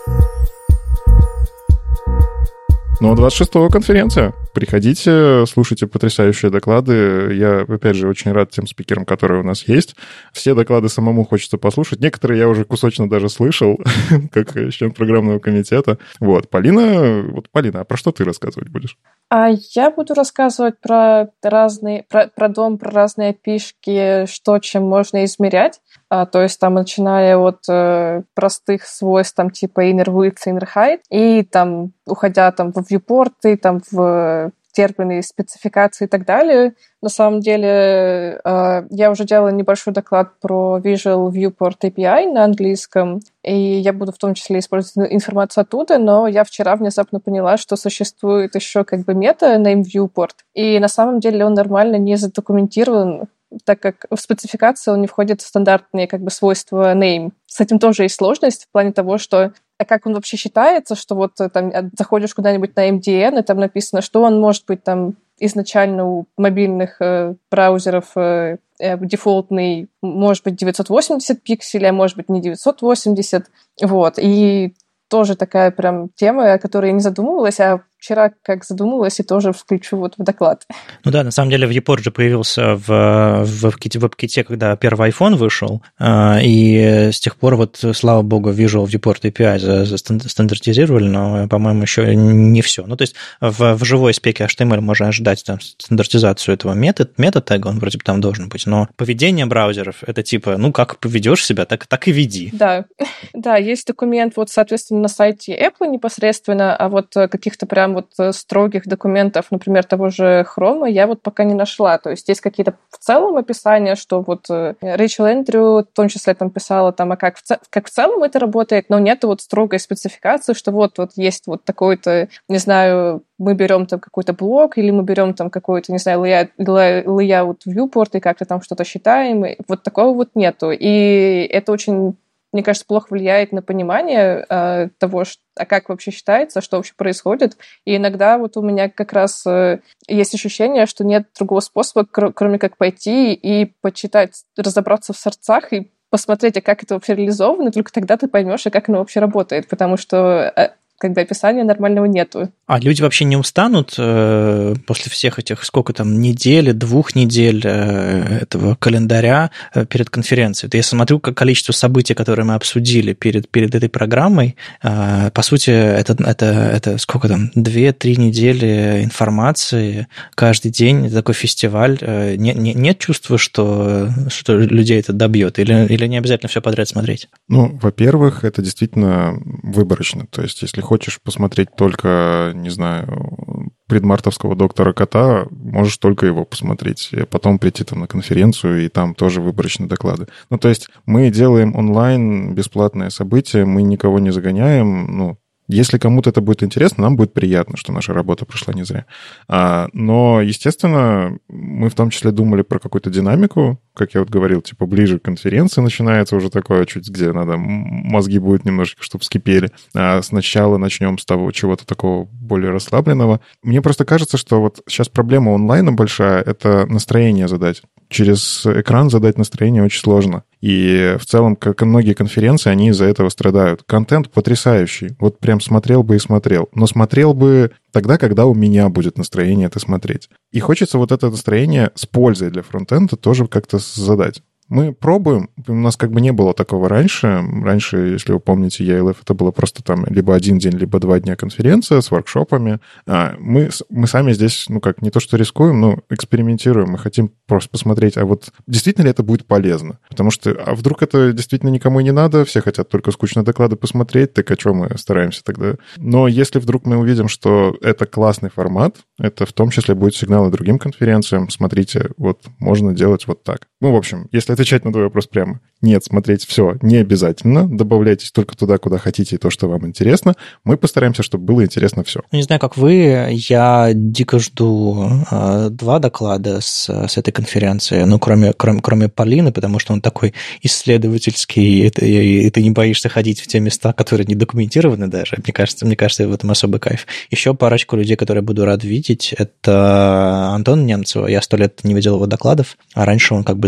Ну, а 26-го конференция. Приходите, слушайте потрясающие доклады. Я, опять же, очень рад тем спикерам, которые у нас есть. Все доклады самому хочется послушать. Некоторые я уже кусочно даже слышал, как член программного комитета. Вот, Полина, вот, Полина, а про что ты рассказывать будешь? А я буду рассказывать про разные, про, про дом, про разные пишки, что чем можно измерять. А, то есть там начиная от э, простых свойств, там типа inner width, inner height, и там уходя там в viewporты, там в термины, спецификации и так далее. На самом деле, э, я уже делала небольшой доклад про Visual Viewport API на английском, и я буду в том числе использовать информацию оттуда, но я вчера внезапно поняла, что существует еще как бы мета name viewport, и на самом деле он нормально не задокументирован так как в спецификации он не входит в стандартные как бы свойства name. С этим тоже есть сложность в плане того, что а как он вообще считается, что вот э, там а, заходишь куда-нибудь на MDN, и там написано, что он может быть там изначально у мобильных э, браузеров э, э дефолтный, может быть 980 пикселей, а может быть не 980, вот, и тоже такая прям тема, о которой я не задумывалась, а вчера как задумалась и тоже включу вот в доклад. Ну да, на самом деле Viewport же появился в, в WebKit, когда первый iPhone вышел, а, и с тех пор вот, слава богу, Visual Viewport API стандартизировали, но, по-моему, еще не все. Ну, то есть в, в живой спеке HTML можно ожидать там, стандартизацию этого метод, метод-тега, он вроде бы там должен быть, но поведение браузеров, это типа, ну, как поведешь себя, так, так и веди. Да, да, есть документ, вот, соответственно, на сайте Apple непосредственно, а вот каких-то прям прям вот э, строгих документов, например, того же Хрома, я вот пока не нашла. То есть есть какие-то в целом описания, что вот э, Рэйчел Эндрю в том числе там писала, там, а как в, как в целом это работает, но нет вот строгой спецификации, что вот, вот есть вот такой-то, не знаю, мы берем там какой-то блок, или мы берем там какой-то, не знаю, layout, layout viewport и как-то там что-то считаем. Вот такого вот нету. И это очень мне кажется, плохо влияет на понимание э, того, что, а как вообще считается, что вообще происходит. И иногда вот у меня как раз э, есть ощущение, что нет другого способа, кр- кроме как пойти и почитать, разобраться в сердцах и посмотреть, а как это вообще реализовано, только тогда ты поймешь, а как оно вообще работает. Потому что э, как бы описания нормального нету. А люди вообще не устанут э, после всех этих, сколько там, недели, двух недель э, этого календаря э, перед конференцией? Я смотрю как количество событий, которые мы обсудили перед, перед этой программой. Э, по сути, это, это, это сколько там, две-три недели информации каждый день, это такой фестиваль. Э, не, не, нет чувства, что, что людей это добьет? Или, или не обязательно все подряд смотреть? Ну, во-первых, это действительно выборочно. То есть, если хочешь посмотреть только, не знаю, предмартовского доктора Кота, можешь только его посмотреть. И потом прийти там на конференцию, и там тоже выборочные доклады. Ну, то есть мы делаем онлайн бесплатное событие, мы никого не загоняем, ну, если кому-то это будет интересно, нам будет приятно, что наша работа прошла не зря. А, но, естественно, мы в том числе думали про какую-то динамику, как я вот говорил, типа ближе к конференции начинается уже такое чуть, где надо, мозги будут немножечко, чтобы вскипели. А сначала начнем с того чего-то такого более расслабленного. Мне просто кажется, что вот сейчас проблема онлайна большая — это настроение задать через экран задать настроение очень сложно. И в целом, как и многие конференции, они из-за этого страдают. Контент потрясающий. Вот прям смотрел бы и смотрел. Но смотрел бы тогда, когда у меня будет настроение это смотреть. И хочется вот это настроение с пользой для фронтенда тоже как-то задать. Мы пробуем. У нас как бы не было такого раньше. Раньше, если вы помните, ELF это было просто там либо один день, либо два дня конференция с воркшопами. А мы, мы сами здесь, ну как, не то что рискуем, но экспериментируем. Мы хотим просто посмотреть, а вот действительно ли это будет полезно? Потому что, а вдруг это действительно никому не надо, все хотят только скучные доклады посмотреть, так о чем мы стараемся тогда? Но если вдруг мы увидим, что это классный формат, это в том числе будет сигнал и другим конференциям. Смотрите, вот можно делать вот так. Ну, в общем, если отвечать на твой вопрос прямо. Нет, смотреть все не обязательно. Добавляйтесь только туда, куда хотите, и то, что вам интересно. Мы постараемся, чтобы было интересно все. Ну, не знаю, как вы, я дико жду э, два доклада с, с этой конференции, ну, кроме, кроме, кроме Полины, потому что он такой исследовательский, и ты, и ты не боишься ходить в те места, которые не документированы даже. Мне кажется, мне кажется, в этом особый кайф. Еще парочку людей, которые буду рад видеть, это Антон Немцева. Я сто лет не видел его докладов, а раньше он как бы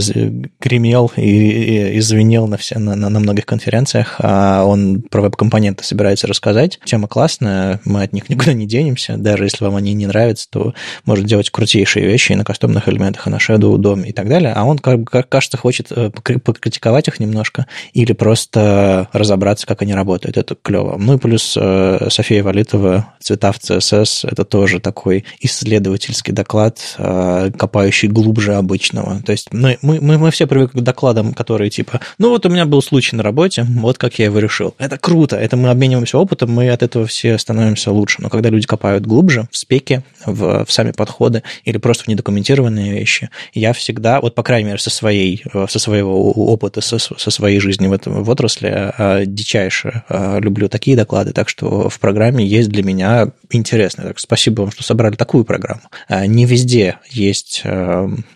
гремел и, и, и звенел на, все, на, на многих конференциях, а он про веб-компоненты собирается рассказать. Тема классная, мы от них никуда не денемся, даже если вам они не нравятся, то может делать крутейшие вещи и на кастомных элементах, и на Shadow, DOM и так далее, а он, как, как кажется, хочет э, покритиковать их немножко или просто разобраться, как они работают. Это клево. Ну и плюс э, София Валитова «Цвета в CSS» — это тоже такой исследовательский доклад, э, копающий глубже обычного. То есть мы, мы, мы все привыкли к докладам, которые типа, ну вот у меня был случай на работе, вот как я его решил. Это круто, это мы обмениваемся опытом, мы от этого все становимся лучше. Но когда люди копают глубже в спеке, в, в сами подходы или просто в недокументированные вещи, я всегда, вот по крайней мере со своей, со своего опыта, со, со своей жизни в этом в отрасли, э, дичайше э, люблю такие доклады, так что в программе есть для меня интересно. Так, спасибо вам, что собрали такую программу. Э, не везде есть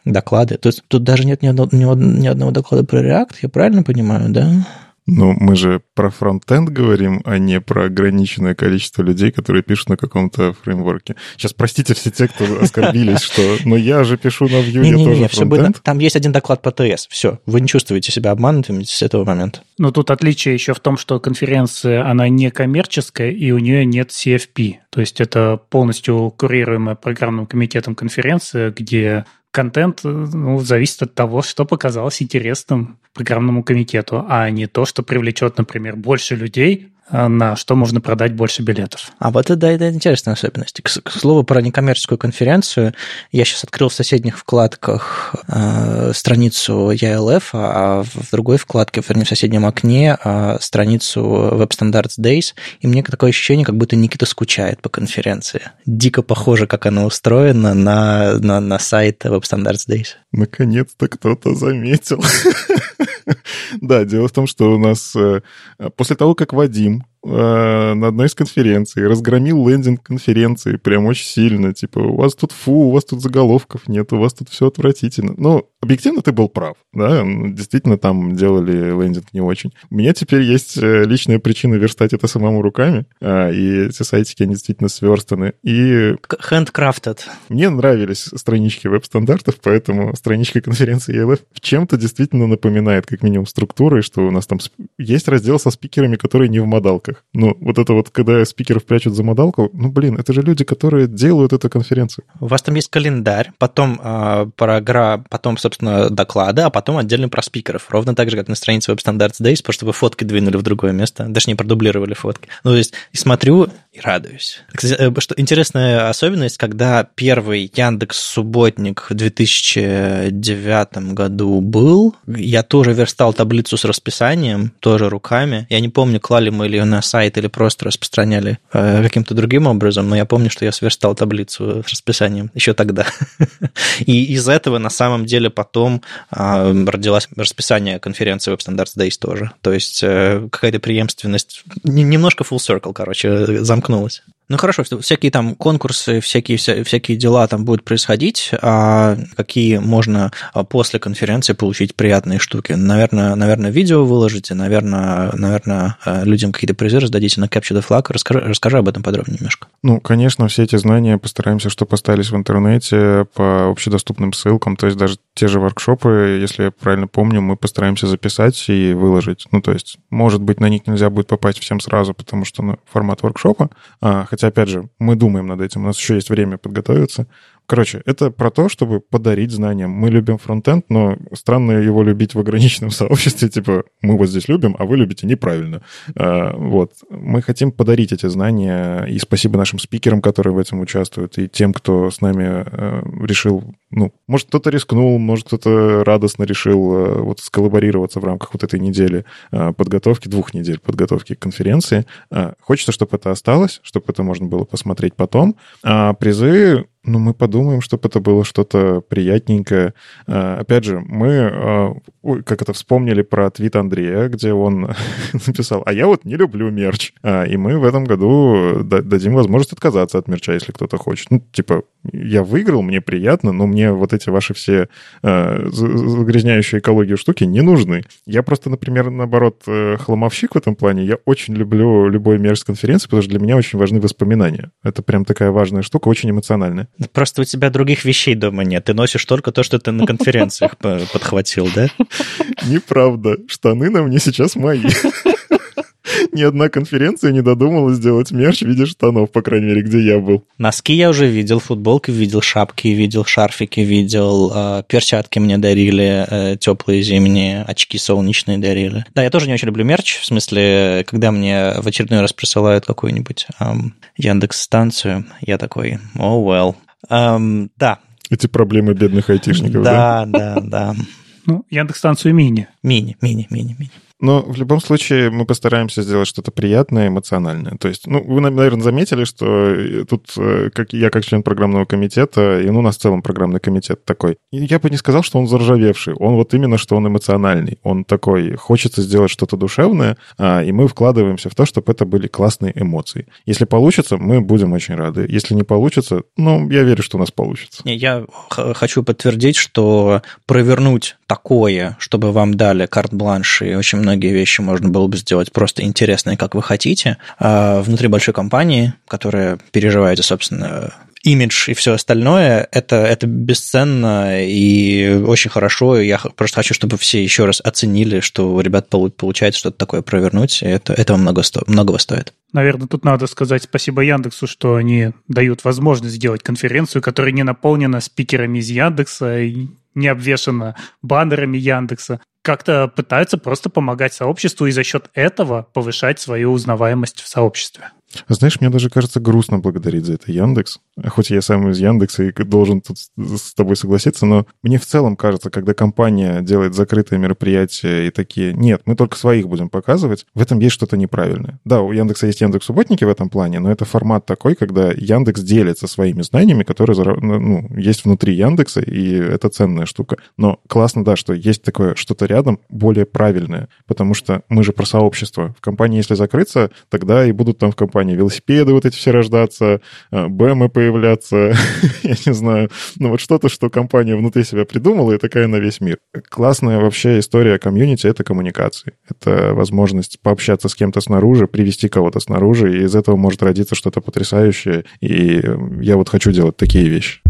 доклады. Тут, тут даже нет ни одного, ни одного доклада про React, я правильно понимаю, да? Ну, мы же про фронтенд говорим, а не про ограниченное количество людей, которые пишут на каком-то фреймворке. Сейчас простите все те, кто оскорбились, что «но я же пишу на Vue, я тоже фронтенд». Там есть один доклад по ТС, все. Вы не чувствуете себя обманутыми с этого момента. Но тут отличие еще в том, что конференция, она не коммерческая, и у нее нет CFP. То есть это полностью курируемая программным комитетом конференция, где контент ну, зависит от того, что показалось интересным программному комитету, а не то, что привлечет, например, больше людей, на что можно продать больше билетов. А вот это, это интересная особенность. К, к слову про некоммерческую конференцию, я сейчас открыл в соседних вкладках э, страницу ELF, а в другой вкладке, вернее, в соседнем окне э, страницу Web Standards Days, и мне такое ощущение, как будто Никита скучает по конференции. Дико похоже, как она устроена на, на, на сайт Web Standards Days. Наконец-то кто-то заметил. Да, дело в том, что у нас э, после того, как Вадим на одной из конференций, разгромил лендинг конференции прям очень сильно. Типа, у вас тут фу, у вас тут заголовков нет, у вас тут все отвратительно. Ну, объективно ты был прав, да, действительно там делали лендинг не очень. У меня теперь есть э, личная причина верстать это самому руками, а, и эти сайтики, они действительно сверстаны. И... Handcrafted. Мне нравились странички веб-стандартов, поэтому страничка конференции ELF в чем-то действительно напоминает, как минимум, структурой, что у нас там есть раздел со спикерами, которые не в модалках модалках. Ну, вот это вот, когда спикеров прячут за модалку, ну, блин, это же люди, которые делают эту конференцию. У вас там есть календарь, потом э, программа, потом, собственно, доклады, а потом отдельно про спикеров. Ровно так же, как на странице Web Standards Days, что вы фотки двинули в другое место, даже не продублировали фотки. Ну, то есть, и смотрю и радуюсь. Кстати, э, что интересная особенность, когда первый Яндекс Субботник в 2009 году был, я тоже верстал таблицу с расписанием, тоже руками. Я не помню, клали мы ее на сайт или просто распространяли э, каким-то другим образом, но я помню, что я сверстал таблицу с расписанием еще тогда. И из этого на самом деле потом э, родилось расписание конференции Web Standards Days тоже. То есть э, какая-то преемственность, немножко full circle, короче, замкнулась. Ну хорошо, всякие там конкурсы, всякие, вся, всякие дела там будут происходить, а какие можно а, после конференции получить приятные штуки? Наверное, наверное видео выложите, наверное, наверное э, людям какие-то призы раздадите на Capture the Flag. Расскажи, расскажи об этом подробнее немножко. Ну, конечно, все эти знания постараемся, чтобы остались в интернете по общедоступным ссылкам, то есть даже те же воркшопы, если я правильно помню, мы постараемся записать и выложить. Ну, то есть, может быть, на них нельзя будет попасть всем сразу, потому что ну, формат воркшопа, а, хотя, опять же, мы думаем над этим, у нас еще есть время подготовиться. Короче, это про то, чтобы подарить знания. Мы любим фронтенд, но странно его любить в ограниченном сообществе, типа мы вот здесь любим, а вы любите неправильно. А, вот. Мы хотим подарить эти знания, и спасибо нашим спикерам, которые в этом участвуют, и тем, кто с нами э, решил, ну, может, кто-то рискнул, может, кто-то радостно решил э, вот сколлаборироваться в рамках вот этой недели э, подготовки, двух недель подготовки к конференции. Хочется, чтобы это осталось, чтобы это можно было посмотреть потом. А призы Ну, мы подумаем, чтобы это было что-то приятненькое. А, опять же, мы, а, как это, вспомнили про твит Андрея, где он написал, а я вот не люблю мерч. А, и мы в этом году дадим возможность отказаться от мерча, если кто-то хочет. Ну, типа, я выиграл, мне приятно, но мне вот эти ваши все загрязняющие экологию штуки не нужны. Я просто, например, наоборот, э, хламовщик в этом плане. Я очень люблю любой мерч с конференции, потому что для меня очень важны воспоминания. Это прям такая важная штука, очень эмоциональная. Просто у тебя других вещей дома нет. Ты носишь только то, что ты на конференциях подхватил, да? Неправда. Штаны на мне сейчас мои. Ни одна конференция не додумалась сделать мерч в виде штанов, по крайней мере, где я был. Носки я уже видел, футболки видел, шапки видел, шарфики видел, э, перчатки мне дарили, э, теплые зимние, очки солнечные дарили. Да, я тоже не очень люблю мерч, в смысле, когда мне в очередной раз присылают какую-нибудь эм, Яндекс-станцию, я такой, oh well. Эм, да. Эти проблемы бедных айтишников, да? Да, да, да. Ну, Яндекс-станцию мини. Мини, мини, мини, мини. Но в любом случае мы постараемся сделать что-то приятное, эмоциональное. То есть, ну, вы, наверное, заметили, что э, тут, э, как я как член программного комитета, и ну, у нас в целом программный комитет такой, я бы не сказал, что он заржавевший. Он вот именно, что он эмоциональный. Он такой, хочется сделать что-то душевное, а, и мы вкладываемся в то, чтобы это были классные эмоции. Если получится, мы будем очень рады. Если не получится, ну, я верю, что у нас получится. Я хочу подтвердить, что провернуть такое, чтобы вам дали карт-бланш и очень многие вещи можно было бы сделать просто интересные, как вы хотите. А внутри большой компании, которая переживает, собственно, имидж и все остальное, это, это бесценно и очень хорошо. Я просто хочу, чтобы все еще раз оценили, что у ребят получается что-то такое провернуть, и это, этого много сто, многого стоит. Наверное, тут надо сказать спасибо Яндексу, что они дают возможность сделать конференцию, которая не наполнена спикерами из Яндекса и не обвешана баннерами Яндекса как-то пытаются просто помогать сообществу и за счет этого повышать свою узнаваемость в сообществе. Знаешь, мне даже кажется грустно благодарить за это Яндекс. Хоть я сам из Яндекса и должен тут с тобой согласиться, но мне в целом кажется, когда компания делает закрытые мероприятия и такие, нет, мы только своих будем показывать, в этом есть что-то неправильное. Да, у Яндекса есть Яндекс Субботники в этом плане, но это формат такой, когда Яндекс делится своими знаниями, которые ну, ну, есть внутри Яндекса, и это ценная штука. Но классно, да, что есть такое что-то рядом более правильное, потому что мы же про сообщество. В компании, если закрыться, тогда и будут там в компании велосипеды вот эти все рождаться, э, БМы появляться, я не знаю, ну вот что-то, что компания внутри себя придумала и такая на весь мир. Классная вообще история комьюнити — это коммуникации. Это возможность пообщаться с кем-то снаружи, привести кого-то снаружи, и из этого может родиться что-то потрясающее. И я вот хочу делать такие вещи.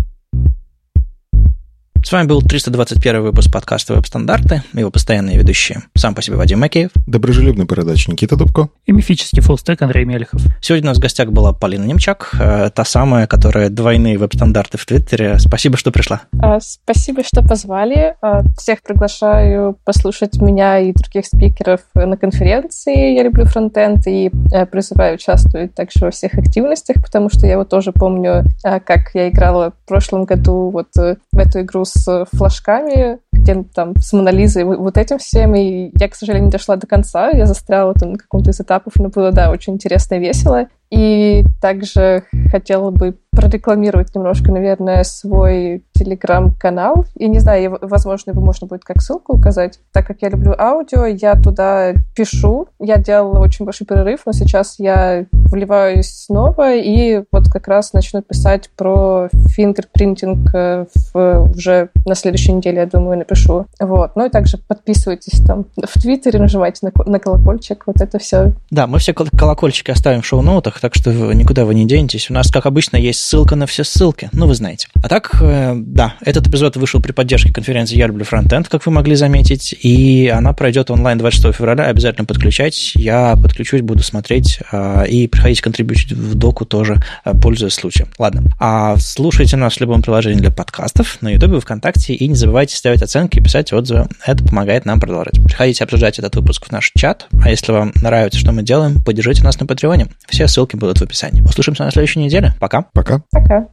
С вами был 321 выпуск подкаста «Веб-стандарты», его постоянные ведущие. Сам по себе Вадим Макеев. Доброжелюбный бородач Никита Дубко. И мифический фуллстек Андрей Мелехов. Сегодня у нас в гостях была Полина Немчак, э, та самая, которая двойные веб-стандарты в Твиттере. Спасибо, что пришла. А, спасибо, что позвали. А, всех приглашаю послушать меня и других спикеров на конференции «Я люблю фронтенд» и э, призываю участвовать также во всех активностях, потому что я вот тоже помню, как я играла в прошлом году вот э, в эту игру с флажками, где там с Монолизой, вот этим всем. И я, к сожалению, не дошла до конца. Я застряла там на каком-то из этапов, но было, да, очень интересно и весело. И также хотела бы прорекламировать немножко, наверное, свой телеграм-канал. И не знаю, возможно, его можно будет как ссылку указать. Так как я люблю аудио, я туда пишу. Я делала очень большой перерыв, но сейчас я вливаюсь снова и вот как раз начну писать про фингерпринтинг э, в, уже на следующей неделе, я думаю, напишу. Вот. Ну и также подписывайтесь там в Твиттере, нажимайте на, на колокольчик, вот это все. Да, мы все колокольчики оставим в шоу-ноутах, так что никуда вы не денетесь. У нас, как обычно, есть ссылка на все ссылки, ну, вы знаете. А так, э, да, этот эпизод вышел при поддержке конференции «Я люблю фронтенд», как вы могли заметить, и она пройдет онлайн 26 февраля, обязательно подключайтесь, я подключусь, буду смотреть, э, и приходите контрибьютить в доку тоже, э, пользуясь случаем. Ладно, а слушайте нас в любом приложении для подкастов, на YouTube, ВКонтакте, и не забывайте ставить оценки и писать отзывы, это помогает нам продолжать. Приходите обсуждать этот выпуск в наш чат, а если вам нравится, что мы делаем, поддержите нас на Патреоне. Все ссылки будут в описании. Услышимся на следующей неделе. Пока. Пока. Пока.